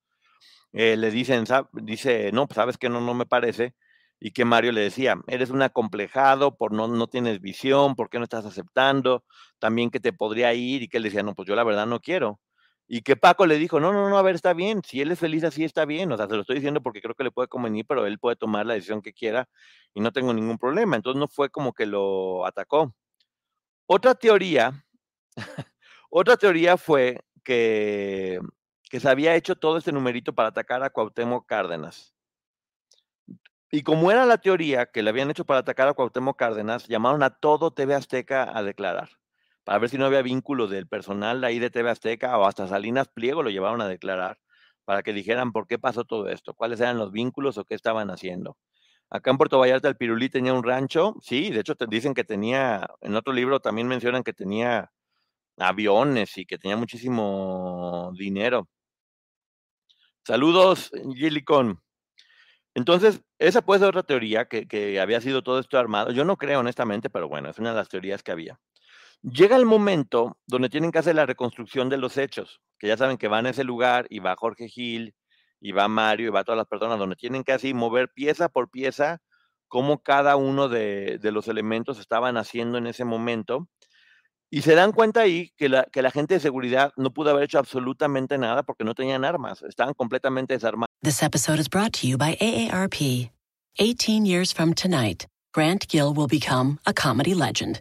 eh, le dicen, dice, no, pues sabes que no, no me parece. Y que Mario le decía, eres un acomplejado, por no, no tienes visión, ¿por qué no estás aceptando? También que te podría ir y que él decía, no, pues yo la verdad no quiero. Y que Paco le dijo, no, no, no, a ver, está bien, si él es feliz así está bien, o sea, se lo estoy diciendo porque creo que le puede convenir, pero él puede tomar la decisión que quiera y no tengo ningún problema. Entonces no fue como que lo atacó. Otra teoría, otra teoría fue que, que se había hecho todo este numerito para atacar a Cuauhtémoc Cárdenas. Y como era la teoría que le habían hecho para atacar a Cuauhtémoc Cárdenas, llamaron a todo TV Azteca a declarar para ver si no había vínculo del personal de ahí de TV Azteca o hasta Salinas Pliego lo llevaron a declarar para que dijeran por qué pasó todo esto, cuáles eran los vínculos o qué estaban haciendo. Acá en Puerto Vallarta el Pirulí tenía un rancho, sí, de hecho te dicen que tenía, en otro libro también mencionan que tenía aviones y que tenía muchísimo dinero. Saludos, Gilicon. Entonces, esa puede ser otra teoría, que había sido todo esto armado. Yo no creo honestamente, pero bueno, es una de las teorías que había. Llega el momento donde tienen que hacer la reconstrucción de los hechos, que ya saben que van a ese lugar y va Jorge Gil, y va Mario, y va todas las personas, donde tienen que así mover pieza por pieza cómo cada uno de, los elementos estaban haciendo en ese momento. Y se dan cuenta ahí que la, que la gente de seguridad no pudo haber hecho absolutamente nada porque no tenían armas, estaban completamente desarmados. This episode is brought to you by AARP. 18 years from tonight, Grant Gill will become a comedy legend.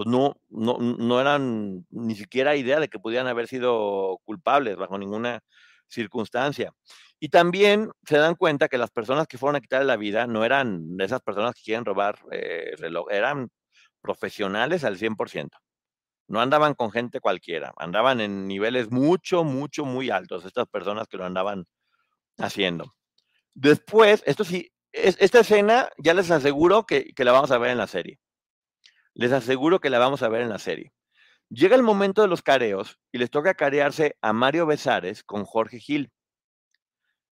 pues no, no, no eran ni siquiera idea de que pudieran haber sido culpables bajo ninguna circunstancia. Y también se dan cuenta que las personas que fueron a quitarle la vida no eran esas personas que quieren robar eh, reloj, eran profesionales al 100%. No andaban con gente cualquiera, andaban en niveles mucho, mucho, muy altos, estas personas que lo andaban haciendo. Después, esto sí, esta escena ya les aseguro que la vamos a ver en la serie. Les aseguro que la vamos a ver en la serie. Llega el momento de los careos y les toca carearse a Mario Besares con Jorge Gil.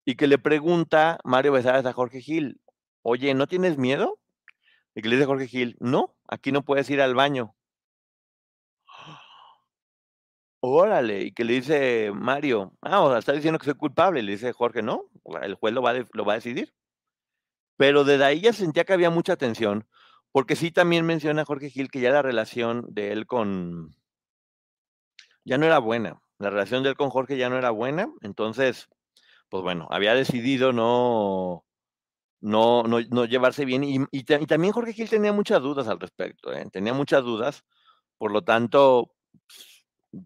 Y que le pregunta Mario Besares a Jorge Gil, oye, ¿no tienes miedo? Y que le dice Jorge Gil, no, aquí no puedes ir al baño. Órale, y que le dice Mario, ah, o sea, está diciendo que soy culpable. Le dice Jorge, no, el juez lo va, lo va a decidir. Pero desde ahí ya sentía que había mucha tensión, porque sí también menciona Jorge Gil que ya la relación de él con... ya no era buena. La relación de él con Jorge ya no era buena, entonces, pues bueno, había decidido no, no, no, no llevarse bien. Y, también Jorge Gil tenía muchas dudas al respecto, ¿eh? tenía muchas dudas, por lo tanto,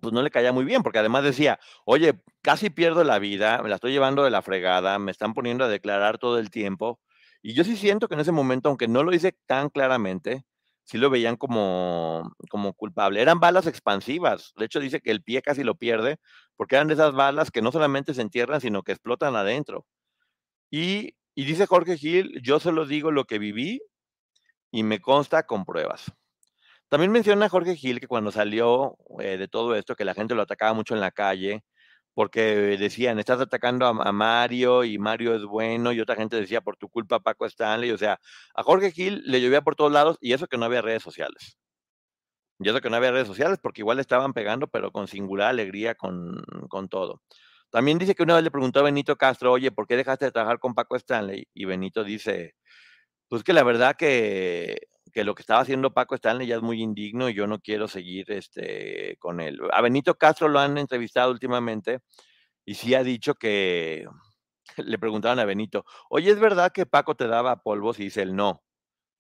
pues no le caía muy bien, porque además decía, oye, casi pierdo la vida, me la estoy llevando de la fregada, me están poniendo a declarar todo el tiempo. Y yo sí siento que en ese momento, aunque no lo hice tan claramente, sí lo veían como, como culpable. Eran balas expansivas. De hecho, dice que el pie casi lo pierde, porque eran de esas balas que no solamente se entierran, sino que explotan adentro. Y, dice Jorge Gil, yo solo digo lo que viví y me consta con pruebas. También menciona Jorge Gil que cuando salió eh, de todo esto, que la gente lo atacaba mucho en la calle, porque decían, estás atacando a, Mario y Mario es bueno, y otra gente decía, por tu culpa Paco Stanley, o sea, a Jorge Gil le llovía por todos lados y eso que no había redes sociales. Y eso que no había redes sociales, porque igual estaban pegando, pero con singular alegría, con, con todo. También dice que una vez le preguntó a Benito Castro, oye, ¿por qué dejaste de trabajar con Paco Stanley? Y Benito dice, pues que la verdad que que lo que estaba haciendo Paco Stanley ya es muy indigno y yo no quiero seguir este, con él. A Benito Castro lo han entrevistado últimamente y sí ha dicho que le preguntaban a Benito, oye, ¿es verdad que Paco te daba polvos? Y dice él, no.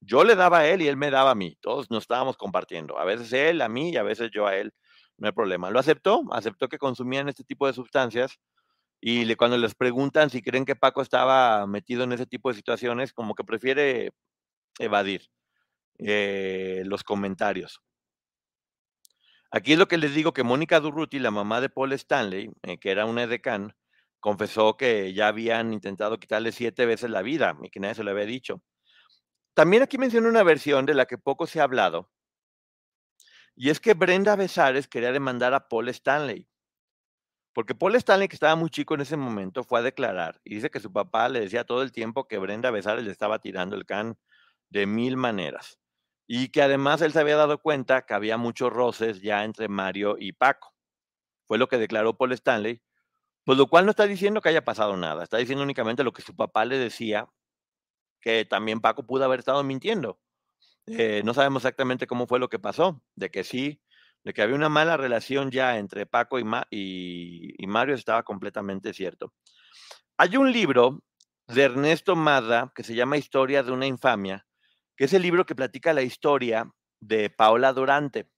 Yo le daba a él y él me daba a mí. Todos nos estábamos compartiendo. A veces él a mí y a veces yo a él. No hay problema. Lo aceptó, aceptó que consumían este tipo de sustancias y le, cuando les preguntan si creen que Paco estaba metido en ese tipo de situaciones, como que prefiere evadir. Eh, los comentarios. Aquí es lo que les digo que Mónica Durruti, la mamá de Paul Stanley, eh, que era una edecán, confesó que ya habían intentado quitarle siete veces la vida y que nadie se lo había dicho. También aquí menciona una versión de la que poco se ha hablado, y es que Brenda Besares quería demandar a Paul Stanley, porque Paul Stanley, que estaba muy chico en ese momento, fue a declarar y dice que su papá le decía todo el tiempo que Brenda Besares le estaba tirando el can de mil maneras y que además él se había dado cuenta que había muchos roces ya entre Mario y Paco. Fue lo que declaró Paul Stanley, pues lo cual no está diciendo que haya pasado nada, está diciendo únicamente lo que su papá le decía, que también Paco pudo haber estado mintiendo. Eh, no sabemos exactamente cómo fue lo que pasó, de que sí, de que había una mala relación ya entre Paco y, Mario, estaba completamente cierto. Hay un libro de Ernesto Mada que se llama Historia de una infamia, que es el libro que platica la historia de Paola Durante.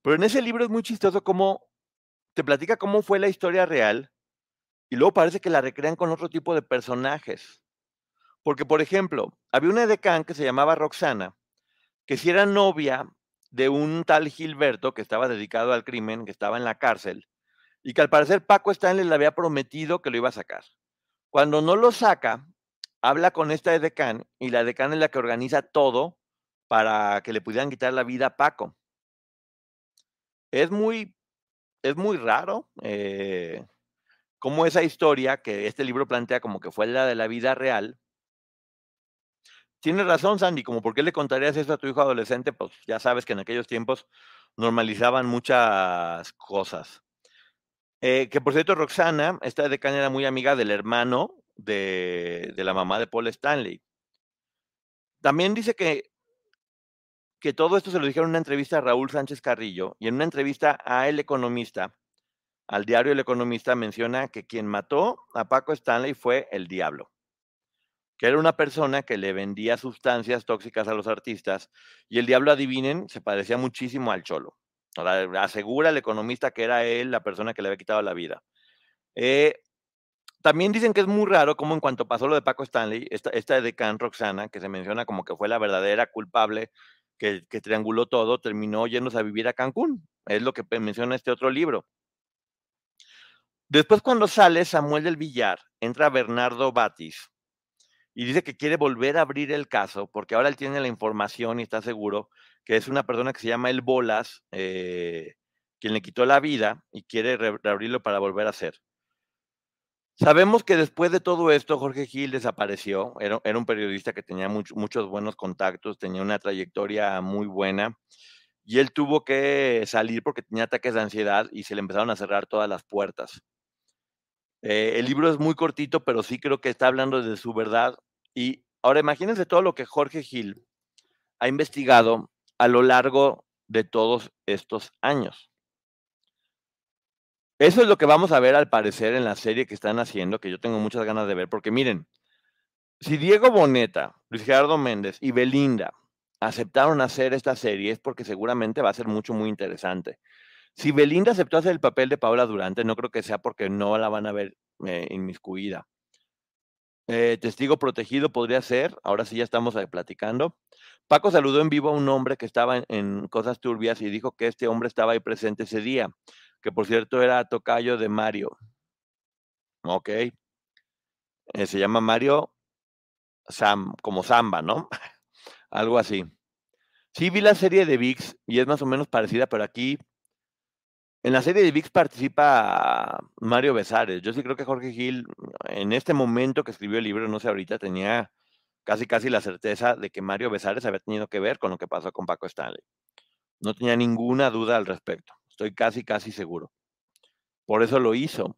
Pero en ese libro es muy chistoso cómo te platica cómo fue la historia real y luego parece que la recrean con otro tipo de personajes. Porque, por ejemplo, había una edecán que se llamaba Roxana, que si era novia de un tal Gilberto que estaba dedicado al crimen, que estaba en la cárcel, y que al parecer Paco Stanley le había prometido que lo iba a sacar. Cuando no lo saca, habla con esta edecán y la edecán es la que organiza todo para que le pudieran quitar la vida a Paco. Es muy, es muy raro eh, cómo esa historia que este libro plantea como que fue la de la vida real. Tienes razón, Sandy, como por qué le contarías eso a tu hijo adolescente, pues ya sabes que en aquellos tiempos normalizaban muchas cosas. Eh, que por cierto, Roxana, esta decana era muy amiga del hermano de, la mamá de Paul Stanley. También dice que, que todo esto se lo dijeron en una entrevista a Raúl Sánchez Carrillo y en una entrevista a El Economista, al diario El Economista, menciona que quien mató a Paco Stanley fue el diablo, que era una persona que le vendía sustancias tóxicas a los artistas y el diablo, adivinen, se parecía muchísimo al cholo. Asegura el economista que era él la persona que le había quitado la vida. Eh, también dicen que es muy raro como en cuanto pasó lo de Paco Stanley, esta, esta de Can Roxana, que se menciona como que fue la verdadera culpable que, que trianguló todo, terminó yéndose a vivir a Cancún. Es lo que menciona este otro libro. Después cuando sale Samuel del Villar, entra Bernardo Batis y dice que quiere volver a abrir el caso porque ahora él tiene la información y está seguro que es una persona que se llama El Bolas, eh, quien le quitó la vida y quiere reabrirlo para volver a hacer. Sabemos que después de todo esto, Jorge Gil desapareció. Era, un periodista que tenía muchos buenos contactos, tenía una trayectoria muy buena. Y él tuvo que salir porque tenía ataques de ansiedad y se le empezaron a cerrar todas las puertas. Eh, el libro es muy cortito, pero sí creo que está hablando de su verdad. Y Ahora imagínense todo lo que Jorge Gil ha investigado a lo largo de todos estos años. Eso es lo que vamos a ver al parecer en la serie que están haciendo, que yo tengo muchas ganas de ver, porque miren, si Diego Boneta, Luis Gerardo Méndez y Belinda aceptaron hacer esta serie es porque seguramente va a ser mucho, muy interesante. Si Belinda aceptó hacer el papel de Paula Durante, no creo que sea porque no la van a ver eh, inmiscuida. Eh, testigo protegido podría ser, ahora sí ya estamos platicando. Paco saludó en vivo a un hombre que estaba en, cosas turbias y dijo que este hombre estaba ahí presente ese día, que por cierto era tocayo de Mario. Ok. Eh, se llama Mario Sam, como Samba, ¿no? Algo así. Sí, vi la serie de VIX y es más o menos parecida, pero aquí en la serie de VIX participa Mario Besares. Yo sí creo que Jorge Gil, en este momento que escribió el libro, no sé ahorita, tenía casi casi la certeza de que Mario Besares había tenido que ver con lo que pasó con Paco Stanley. No tenía ninguna duda al respecto. Estoy casi casi seguro. Por eso lo hizo.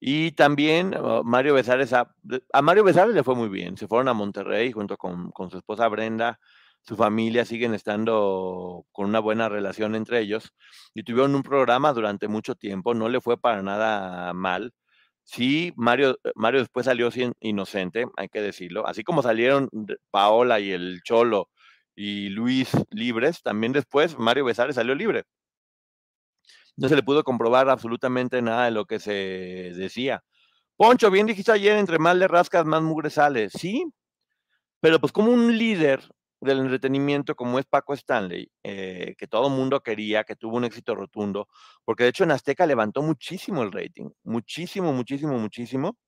Y también uh, Mario Besares, a, Mario Besares le fue muy bien. Se fueron a Monterrey junto con, con, su esposa Brenda, su familia siguen estando con una buena relación entre ellos y tuvieron un programa durante mucho tiempo, no le fue para nada mal. Sí, Mario, Mario después salió inocente, hay que decirlo. Así como salieron Paola y el Cholo y Luis libres, también después Mario Besares salió libre no se le pudo comprobar absolutamente nada de lo que se decía. Poncho, bien dijiste ayer, entre más le rascas, más mugre sale. Sí, pero pues como un líder del entretenimiento como es Paco Stanley, eh, que todo el mundo quería, que tuvo un éxito rotundo, porque de hecho en Azteca levantó muchísimo el rating, muchísimo, muchísimo, muchísimo.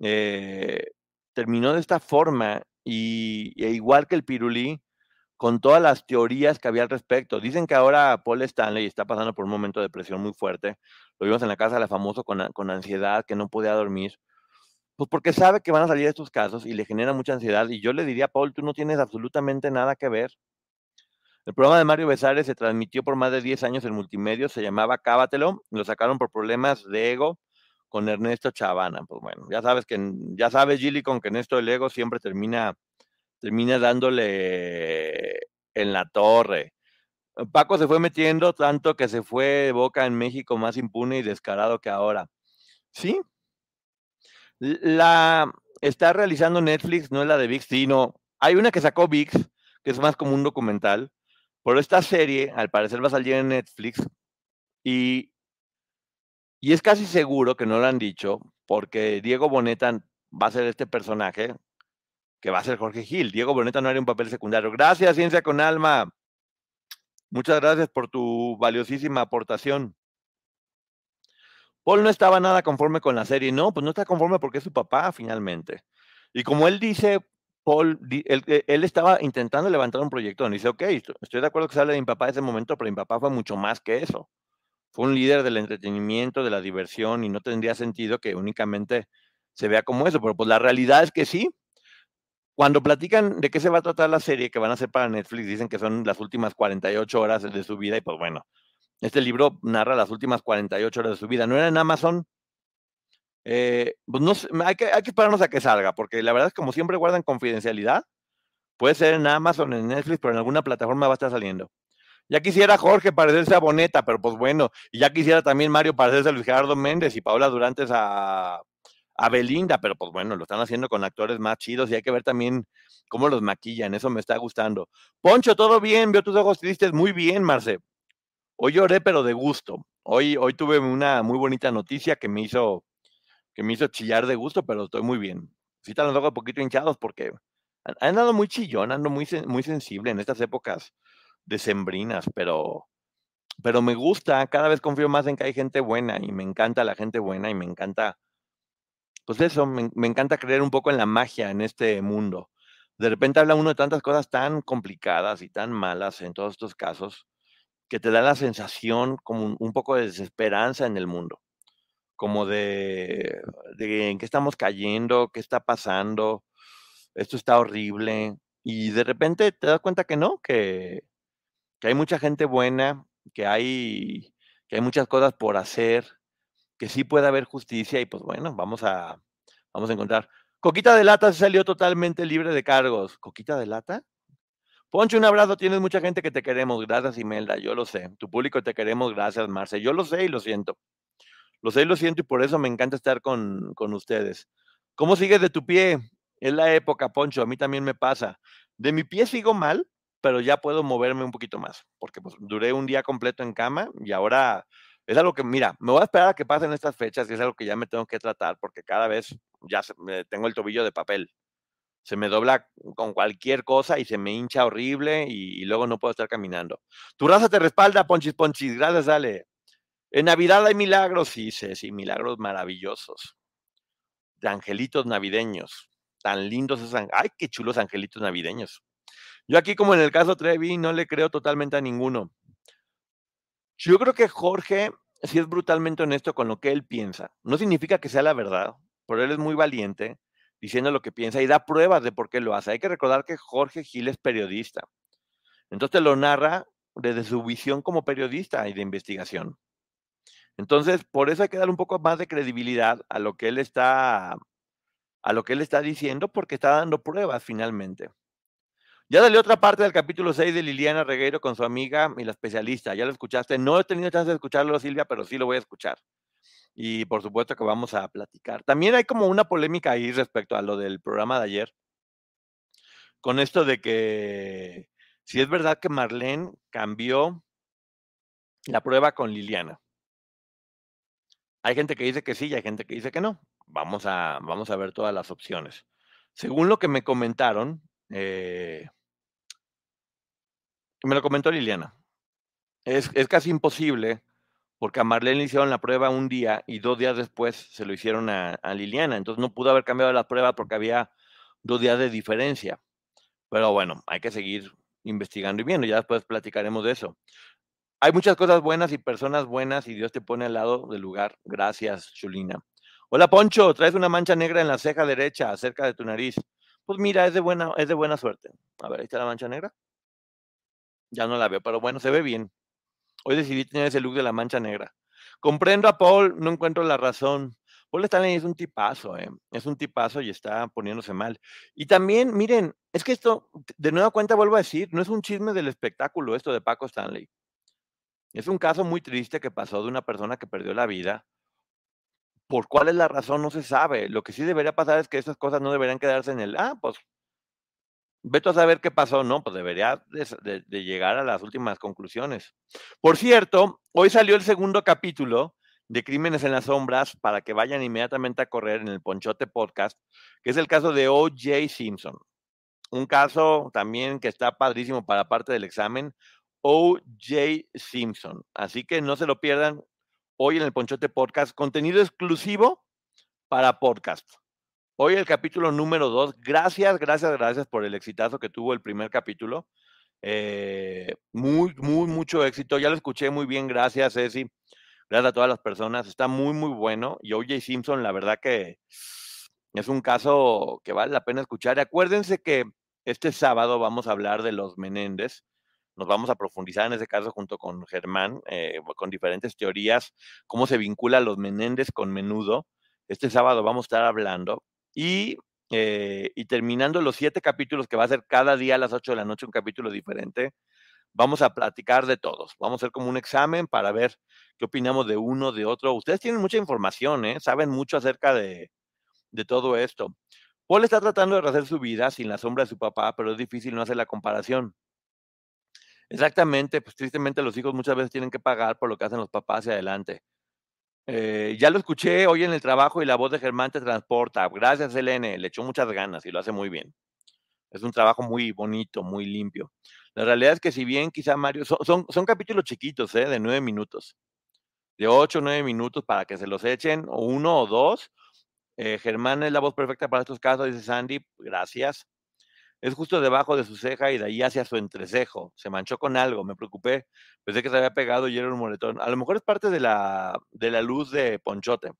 Eh, terminó de esta forma y, e igual que el Pirulí, con todas las teorías que había al respecto. Dicen que ahora Paul Stanley está pasando por un momento de depresión muy fuerte. Lo vimos en la casa de la famosa con, con ansiedad, que no podía dormir. Pues porque sabe que van a salir estos casos y le genera mucha ansiedad. Y yo le diría, Paul, tú no tienes absolutamente nada que ver. El programa de Mario Besares se transmitió por más de 10 años en multimedia, se llamaba Cábatelo, lo sacaron por problemas de ego con Ernesto Chavana. Pues bueno, ya sabes que, ya sabes, Gilly, con que en esto el ego siempre termina termina dándole en la torre. Paco se fue metiendo tanto que se fue Boca en México más impune y descarado que ahora. Sí. La está realizando Netflix, no es la de VIX, sino hay una que sacó VIX, que es más como un documental, pero esta serie al parecer va a salir en Netflix y, y es casi seguro que no lo han dicho, porque Diego Boneta va a ser este personaje, que va a ser Jorge Gil. Diego Boneta no haría un papel secundario. Gracias, Ciencia con Alma. Muchas gracias por tu valiosísima aportación. Paul no estaba nada conforme con la serie. No, pues no está conforme porque es su papá finalmente. Y como él dice, Paul, él, él estaba intentando levantar un proyecto dice, ok, estoy de acuerdo que sale de mi papá en ese momento, pero mi papá fue mucho más que eso. Fue un líder del entretenimiento, de la diversión, y no tendría sentido que únicamente se vea como eso. Pero pues la realidad es que sí, cuando platican de qué se va a tratar la serie que van a hacer para Netflix, dicen que son las últimas 48 horas de su vida y pues bueno, este libro narra las últimas 48 horas de su vida. ¿No era en Amazon? Eh, pues no, hay, que, hay que esperarnos a que salga, porque la verdad es que como siempre guardan confidencialidad. Puede ser en Amazon, en Netflix, pero en alguna plataforma va a estar saliendo. Ya quisiera Jorge parecerse a Boneta, pero pues bueno, y ya quisiera también Mario parecerse a Luis Gerardo Méndez y Paola Durantes a, a Belinda, pero pues bueno, lo están haciendo con actores más chidos y hay que ver también cómo los maquillan, eso me está gustando. Poncho, todo bien, veo tus ojos tristes, muy bien, Marce. Hoy lloré, pero de gusto. Hoy, hoy tuve una muy bonita noticia que me hizo, que me hizo chillar de gusto, pero estoy muy bien. Sí están los ojos un poquito hinchados porque han andado muy chillón, ando muy, muy sensible en estas épocas decembrinas, pero, pero me gusta, cada vez confío más en que hay gente buena y me encanta la gente buena y me encanta pues eso, me, encanta creer un poco en la magia en este mundo. De repente habla uno de tantas cosas tan complicadas y tan malas en todos estos casos, que te da la sensación como un, poco de desesperanza en el mundo, como de, de, en qué estamos cayendo, qué está pasando, esto está horrible, y de repente te das cuenta que no, que, que hay mucha gente buena, que hay, que hay muchas cosas por hacer, que sí puede haber justicia y pues bueno, vamos a, vamos a encontrar. Coquita de lata se salió totalmente libre de cargos. ¿Coquita de lata? Poncho, un abrazo. Tienes mucha gente que te queremos. Gracias, Imelda. Yo lo sé. Tu público te queremos. Gracias, Marce. Yo lo sé y lo siento. Lo sé y lo siento y por eso me encanta estar con, con ustedes. ¿Cómo sigues de tu pie? Es la época, Poncho. A mí también me pasa. De mi pie sigo mal, pero ya puedo moverme un poquito más, porque pues, duré un día completo en cama y ahora es algo que, mira, me voy a esperar a que pasen estas fechas y es algo que ya me tengo que tratar porque cada vez ya tengo el tobillo de papel. Se me dobla con cualquier cosa y se me hincha horrible y, luego no puedo estar caminando. Tu raza te respalda, Ponchis Ponchis. Gracias, dale. En Navidad hay milagros, sí, sí, milagros maravillosos. De angelitos navideños. Tan lindos esos. Ay, qué chulos angelitos navideños. Yo aquí, como en el caso Trevi, no le creo totalmente a ninguno. Yo creo que Jorge sí es brutalmente honesto con lo que él piensa. No significa que sea la verdad, pero él es muy valiente diciendo lo que piensa y da pruebas de por qué lo hace. Hay que recordar que Jorge Gil es periodista. Entonces lo narra desde su visión como periodista y de investigación. Entonces, por eso hay que dar un poco más de credibilidad a lo que él está a lo que él está diciendo porque está dando pruebas finalmente. Ya salió otra parte del capítulo 6 de Liliana Regueiro con su amiga y la especialista. Ya lo escuchaste. No he tenido chance de escucharlo, Silvia, pero sí lo voy a escuchar. Y por supuesto que vamos a platicar. También hay como una polémica ahí respecto a lo del programa de ayer. Con esto de que si es verdad que Marlene cambió la prueba con Liliana. Hay gente que dice que sí y hay gente que dice que no. Vamos a, vamos a ver todas las opciones. Según lo que me comentaron, eh, me lo comentó Liliana. Es, casi imposible porque a Marlene le hicieron la prueba un día y dos días después se lo hicieron a, Liliana. Entonces no pudo haber cambiado la prueba porque había dos días de diferencia. Pero bueno, hay que seguir investigando y viendo. Ya después platicaremos de eso. Hay muchas cosas buenas y personas buenas y Dios te pone al lado del lugar. Gracias, Chulina. Hola, Poncho. Traes una mancha negra en la ceja derecha, cerca de tu nariz. Pues mira, es de buena, es de buena suerte. A ver, ahí está la mancha negra. Ya no la veo, pero bueno, se ve bien. Hoy decidí tener ese look de la mancha negra. Comprendo a Paul, no encuentro la razón. Paul Stanley es un tipazo, ¿eh? es un tipazo y está poniéndose mal. Y también, miren, es que esto, de nueva cuenta vuelvo a decir, no es un chisme del espectáculo esto de Paco Stanley. Es un caso muy triste que pasó de una persona que perdió la vida. Por cuál es la razón no se sabe. Lo que sí debería pasar es que esas cosas no deberían quedarse en el, ah, pues Veto a saber qué pasó, ¿no? Pues debería de, llegar a las últimas conclusiones. Por cierto, hoy salió el segundo capítulo de Crímenes en las Sombras para que vayan inmediatamente a correr en el Ponchote Podcast, que es el caso de O.J. Simpson. Un caso también que está padrísimo para parte del examen, O.J. Simpson. Así que no se lo pierdan hoy en el Ponchote Podcast, contenido exclusivo para podcast. Hoy el capítulo número dos. Gracias, gracias, gracias por el exitazo que tuvo el primer capítulo. Eh, muy, muy, mucho éxito. Ya lo escuché muy bien. Gracias, Ceci. Gracias a todas las personas. Está muy, muy bueno. Y OJ Simpson, la verdad que es un caso que vale la pena escuchar. acuérdense que este sábado vamos a hablar de los Menéndez. Nos vamos a profundizar en ese caso junto con Germán, eh, con diferentes teorías, cómo se vincula los Menéndez con Menudo. Este sábado vamos a estar hablando eh, y, terminando los siete capítulos que va a ser cada día a las ocho de la noche un capítulo diferente, vamos a platicar de todos. Vamos a hacer como un examen para ver qué opinamos de uno, de otro. Ustedes tienen mucha información, ¿eh? saben mucho acerca de, de todo esto. Paul está tratando de rehacer su vida sin la sombra de su papá, pero es difícil no hacer la comparación. Exactamente, pues tristemente los hijos muchas veces tienen que pagar por lo que hacen los papás hacia adelante. Eh, ya lo escuché hoy en el trabajo y la voz de Germán te transporta. Gracias, Elene. Le echó muchas ganas y lo hace muy bien. Es un trabajo muy bonito, muy limpio. La realidad es que si bien quizá Mario, son, son, capítulos chiquitos, ¿eh? de nueve minutos, de ocho nueve minutos para que se los echen, o uno o dos. Eh, Germán es la voz perfecta para estos casos, dice Sandy. Gracias. Es justo debajo de su ceja y de ahí hacia su entrecejo. Se manchó con algo, me preocupé. Pensé que se había pegado y era un moretón. A lo mejor es parte de la, de la luz de Ponchote.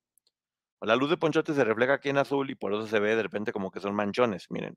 La luz de Ponchote se refleja aquí en azul y por eso se ve de repente como que son manchones, miren.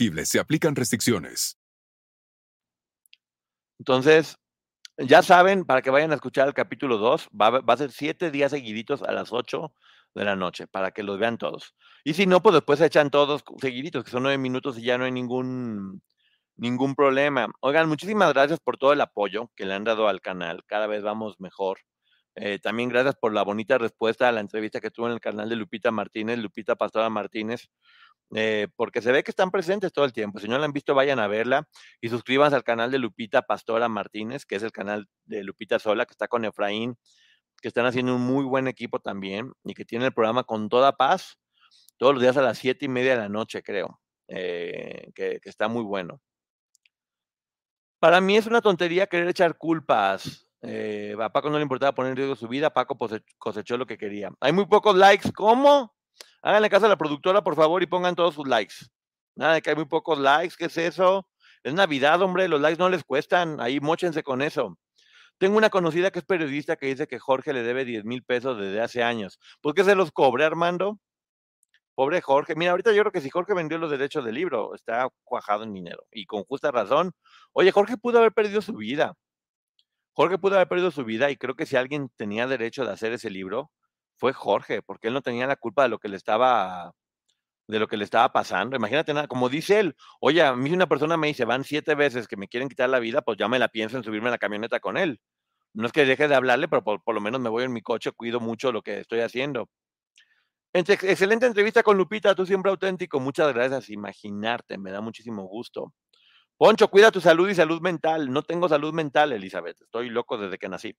se aplican restricciones. Entonces, ya saben, para que vayan a escuchar el capítulo 2, va, va, a ser siete días seguiditos a las 8 de la noche, para que los vean todos. Y si no, pues después se echan todos seguiditos, que son nueve minutos y ya no hay ningún, ningún problema. Oigan, muchísimas gracias por todo el apoyo que le han dado al canal. Cada vez vamos mejor. Eh, también gracias por la bonita respuesta a la entrevista que tuvo en el canal de Lupita Martínez, Lupita Pastora Martínez, eh, porque se ve que están presentes todo el tiempo. Si no la han visto, vayan a verla y suscríbanse al canal de Lupita Pastora Martínez, que es el canal de Lupita Sola, que está con Efraín, que están haciendo un muy buen equipo también y que tiene el programa con toda paz todos los días a las siete y media de la noche, creo, eh, que, está muy bueno. Para mí es una tontería querer echar culpas. Eh, a Paco no le importaba poner en riesgo su vida, Paco cosechó lo que quería. Hay muy pocos likes, ¿cómo? Háganle caso a la productora, por favor, y pongan todos sus likes. Nada de que hay muy pocos likes, ¿qué es eso? Es Navidad, hombre, los likes no les cuestan, ahí mochense con eso. Tengo una conocida que es periodista que dice que Jorge le debe 10 mil pesos desde hace años. ¿Por qué se los cobre, Armando? Pobre Jorge. Mira, ahorita yo creo que si Jorge vendió los derechos del libro, está cuajado en dinero. Y con justa razón. Oye, Jorge pudo haber perdido su vida. Jorge pudo haber perdido su vida y creo que si alguien tenía derecho de hacer ese libro, fue Jorge, porque él no tenía la culpa de lo que le estaba de lo que le estaba pasando. Imagínate nada, como dice él, oye, a mí una persona me dice, van siete veces que me quieren quitar la vida, pues ya me la pienso en subirme a la camioneta con él. No es que deje de hablarle, pero por, por lo menos me voy en mi coche, cuido mucho lo que estoy haciendo. Excelente entrevista con Lupita, tú siempre auténtico, muchas gracias. Imaginarte, me da muchísimo gusto. Poncho, cuida tu salud y salud mental. No tengo salud mental, Elizabeth. Estoy loco desde que nací.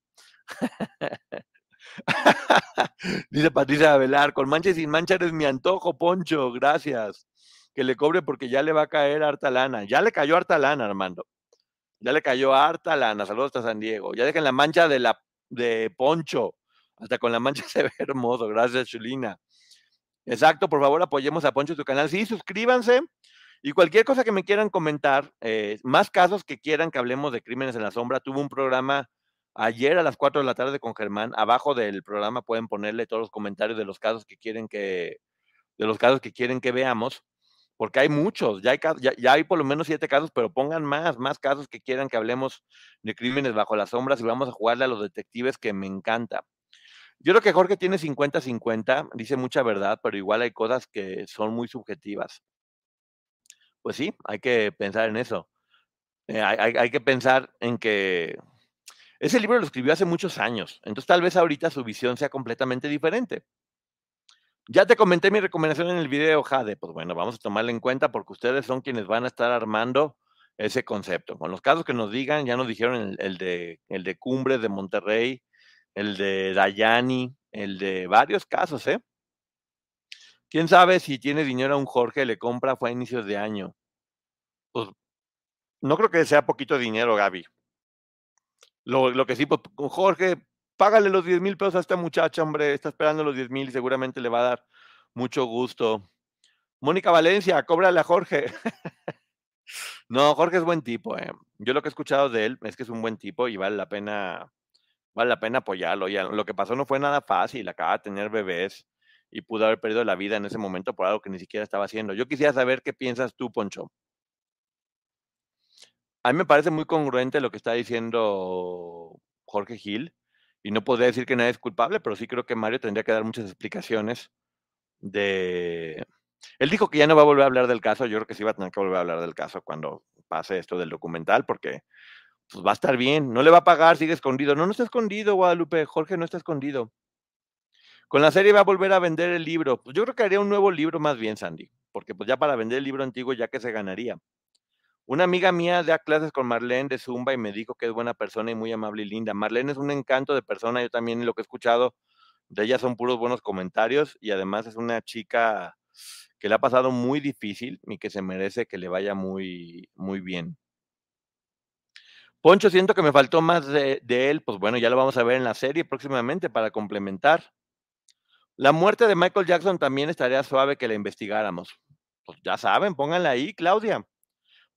Dice Patricia Velar, con mancha y sin mancha eres mi antojo, Poncho, gracias. Que le cobre porque ya le va a caer harta lana. Ya le cayó harta lana, Armando. Ya le cayó harta lana. Saludos hasta San Diego. Ya dejen la mancha de la de Poncho. Hasta con la mancha se ve hermoso. Gracias, Chulina. Exacto, por favor apoyemos a Poncho en su canal. Sí, suscríbanse. Y cualquier cosa que me quieran comentar, eh, más casos que quieran que hablemos de crímenes en la sombra, tuvo un programa Ayer a las 4 de la tarde con Germán, abajo del programa pueden ponerle todos los comentarios de los casos que quieren que, de los casos que quieren que veamos, porque hay muchos, ya hay, ya, hay por lo menos siete casos, pero pongan más, más casos que quieran que hablemos de crímenes bajo las sombras y vamos a jugarle a los detectives que me encanta. Yo creo que Jorge tiene 50-50, dice mucha verdad, pero igual hay cosas que son muy subjetivas. Pues sí, hay que pensar en eso. Eh, hay, hay, que pensar en que ese libro lo escribió hace muchos años, entonces tal vez ahorita su visión sea completamente diferente. Ya te comenté mi recomendación en el video, Jade. Pues bueno, vamos a tomarla en cuenta porque ustedes son quienes van a estar armando ese concepto. Con los casos que nos digan, ya nos dijeron el, de, el de Cumbres de Monterrey, el de Dayani, el de varios casos, ¿eh? ¿Quién sabe si tiene dinero a un Jorge, le compra, fue a inicios de año? Pues no creo que sea poquito dinero, Gaby. Lo, lo que sí, pues, Jorge, págale los 10 mil pesos a esta muchacha, hombre, está esperando los 10 mil y seguramente le va a dar mucho gusto. Mónica Valencia, cóbrale a Jorge. no, Jorge es buen tipo. Eh. Yo lo que he escuchado de él es que es un buen tipo y vale la pena, vale la pena apoyarlo. Ya, lo que pasó no fue nada fácil, acaba de tener bebés y pudo haber perdido la vida en ese momento por algo que ni siquiera estaba haciendo. Yo quisiera saber qué piensas tú, Poncho. A mí me parece muy congruente lo que está diciendo Jorge Gil, y no podría decir que nadie es culpable, pero sí creo que Mario tendría que dar muchas explicaciones de... Él dijo que ya no va a volver a hablar del caso, yo creo que sí va a tener que volver a hablar del caso cuando pase esto del documental, porque pues, va a estar bien, no le va a pagar, sigue escondido. No, no está escondido, Guadalupe, Jorge no está escondido. Con la serie va a volver a vender el libro. Pues yo creo que haría un nuevo libro más bien, Sandy, porque pues ya para vender el libro antiguo ya que se ganaría. Una amiga mía da clases con Marlene de Zumba y me dijo que es buena persona y muy amable y linda. Marlene es un encanto de persona, yo también lo que he escuchado de ella son puros buenos comentarios y además es una chica que le ha pasado muy difícil y que se merece que le vaya muy, muy bien. Poncho, siento que me faltó más de, de, él, pues bueno, ya lo vamos a ver en la serie próximamente para complementar. La muerte de Michael Jackson también estaría suave que la investigáramos. Pues ya saben, pónganla ahí, Claudia.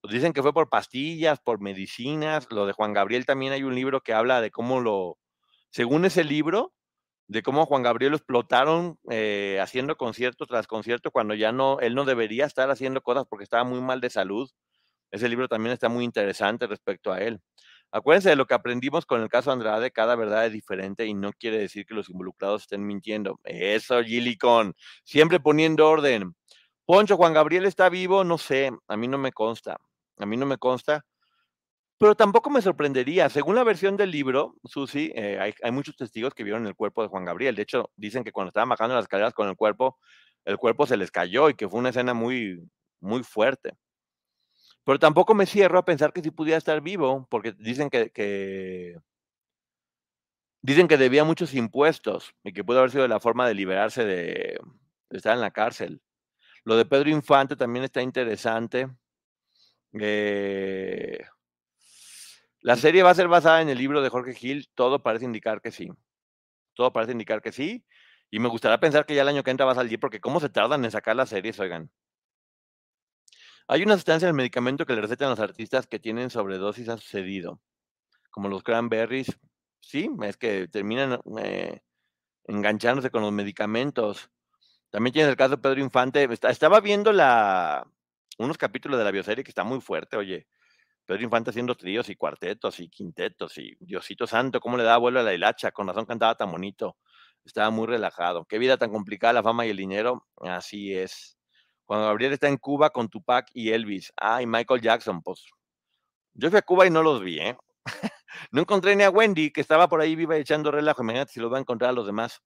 Dicen que fue por pastillas, por medicinas. Lo de Juan Gabriel también hay un libro que habla de cómo lo, según ese libro, de cómo Juan Gabriel lo explotaron eh, haciendo concierto tras concierto cuando ya no, él no debería estar haciendo cosas porque estaba muy mal de salud. Ese libro también está muy interesante respecto a él. Acuérdense de lo que aprendimos con el caso Andrade, cada verdad es diferente y no quiere decir que los involucrados estén mintiendo. Eso, Gilicon, siempre poniendo orden. Poncho, Juan Gabriel está vivo, no sé, a mí no me consta, a mí no me consta. Pero tampoco me sorprendería. Según la versión del libro, Susi, eh, hay, muchos testigos que vieron el cuerpo de Juan Gabriel. De hecho, dicen que cuando estaban bajando las escaleras con el cuerpo, el cuerpo se les cayó y que fue una escena muy, muy fuerte. Pero tampoco me cierro a pensar que si pudiera estar vivo, porque dicen que, que, dicen que debía muchos impuestos y que pudo haber sido la forma de liberarse de, de estar en la cárcel. Lo de Pedro Infante también está interesante. Eh, la serie va a ser basada en el libro de Jorge Gil, todo parece indicar que sí. Todo parece indicar que sí. Y me gustaría pensar que ya el año que entra va a salir, porque cómo se tardan en sacar las series, oigan. Hay una sustancia en el medicamento que le recetan los artistas que tienen sobredosis, ha sucedido. Como los cranberries. Sí, es que terminan eh, enganchándose con los medicamentos. También tiene el caso de Pedro Infante. Estaba viendo la, unos capítulos de la bioserie que está muy fuerte, oye. Pedro Infante haciendo tríos y cuartetos y quintetos y Diosito Santo, cómo le daba vuelo a la hilacha, con razón cantaba tan bonito, estaba muy relajado. Qué vida tan complicada la fama y el dinero, así es. Cuando Gabriel está en Cuba con Tupac y Elvis, ah, y Michael Jackson, pues yo fui a Cuba y no los vi, ¿eh? no encontré ni a Wendy, que estaba por ahí viva echando relajo, imagínate si los va a encontrar a los demás.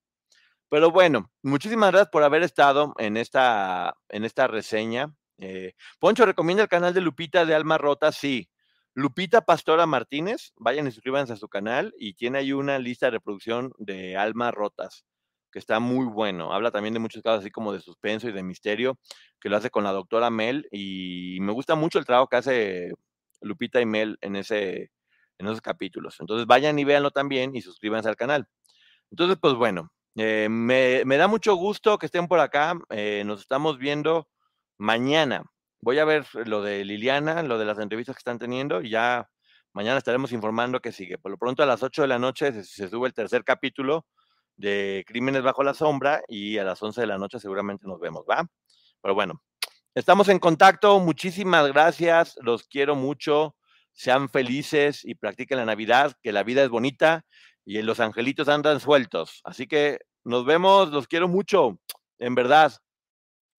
Pero bueno, muchísimas gracias por haber estado en esta, en esta reseña. Eh, Poncho, ¿recomienda el canal de Lupita de Alma Rota? Sí. Lupita Pastora Martínez, vayan y suscríbanse a su canal y tiene ahí una lista de reproducción de Almas Rotas, que está muy bueno. Habla también de muchos casos así como de suspenso y de misterio, que lo hace con la doctora Mel y me gusta mucho el trabajo que hace Lupita y Mel en, ese, en esos capítulos. Entonces vayan y véanlo también y suscríbanse al canal. Entonces, pues bueno, eh, me, da mucho gusto que estén por acá. Eh, nos estamos viendo mañana. Voy a ver lo de Liliana, lo de las entrevistas que están teniendo y ya mañana estaremos informando que sigue. Por lo pronto a las 8 de la noche se, se sube el tercer capítulo de Crímenes bajo la sombra y a las 11 de la noche seguramente nos vemos, ¿va? Pero bueno, estamos en contacto. Muchísimas gracias. Los quiero mucho. Sean felices y practiquen la Navidad, que la vida es bonita y los angelitos andan sueltos. Así que nos vemos. Los quiero mucho. En verdad.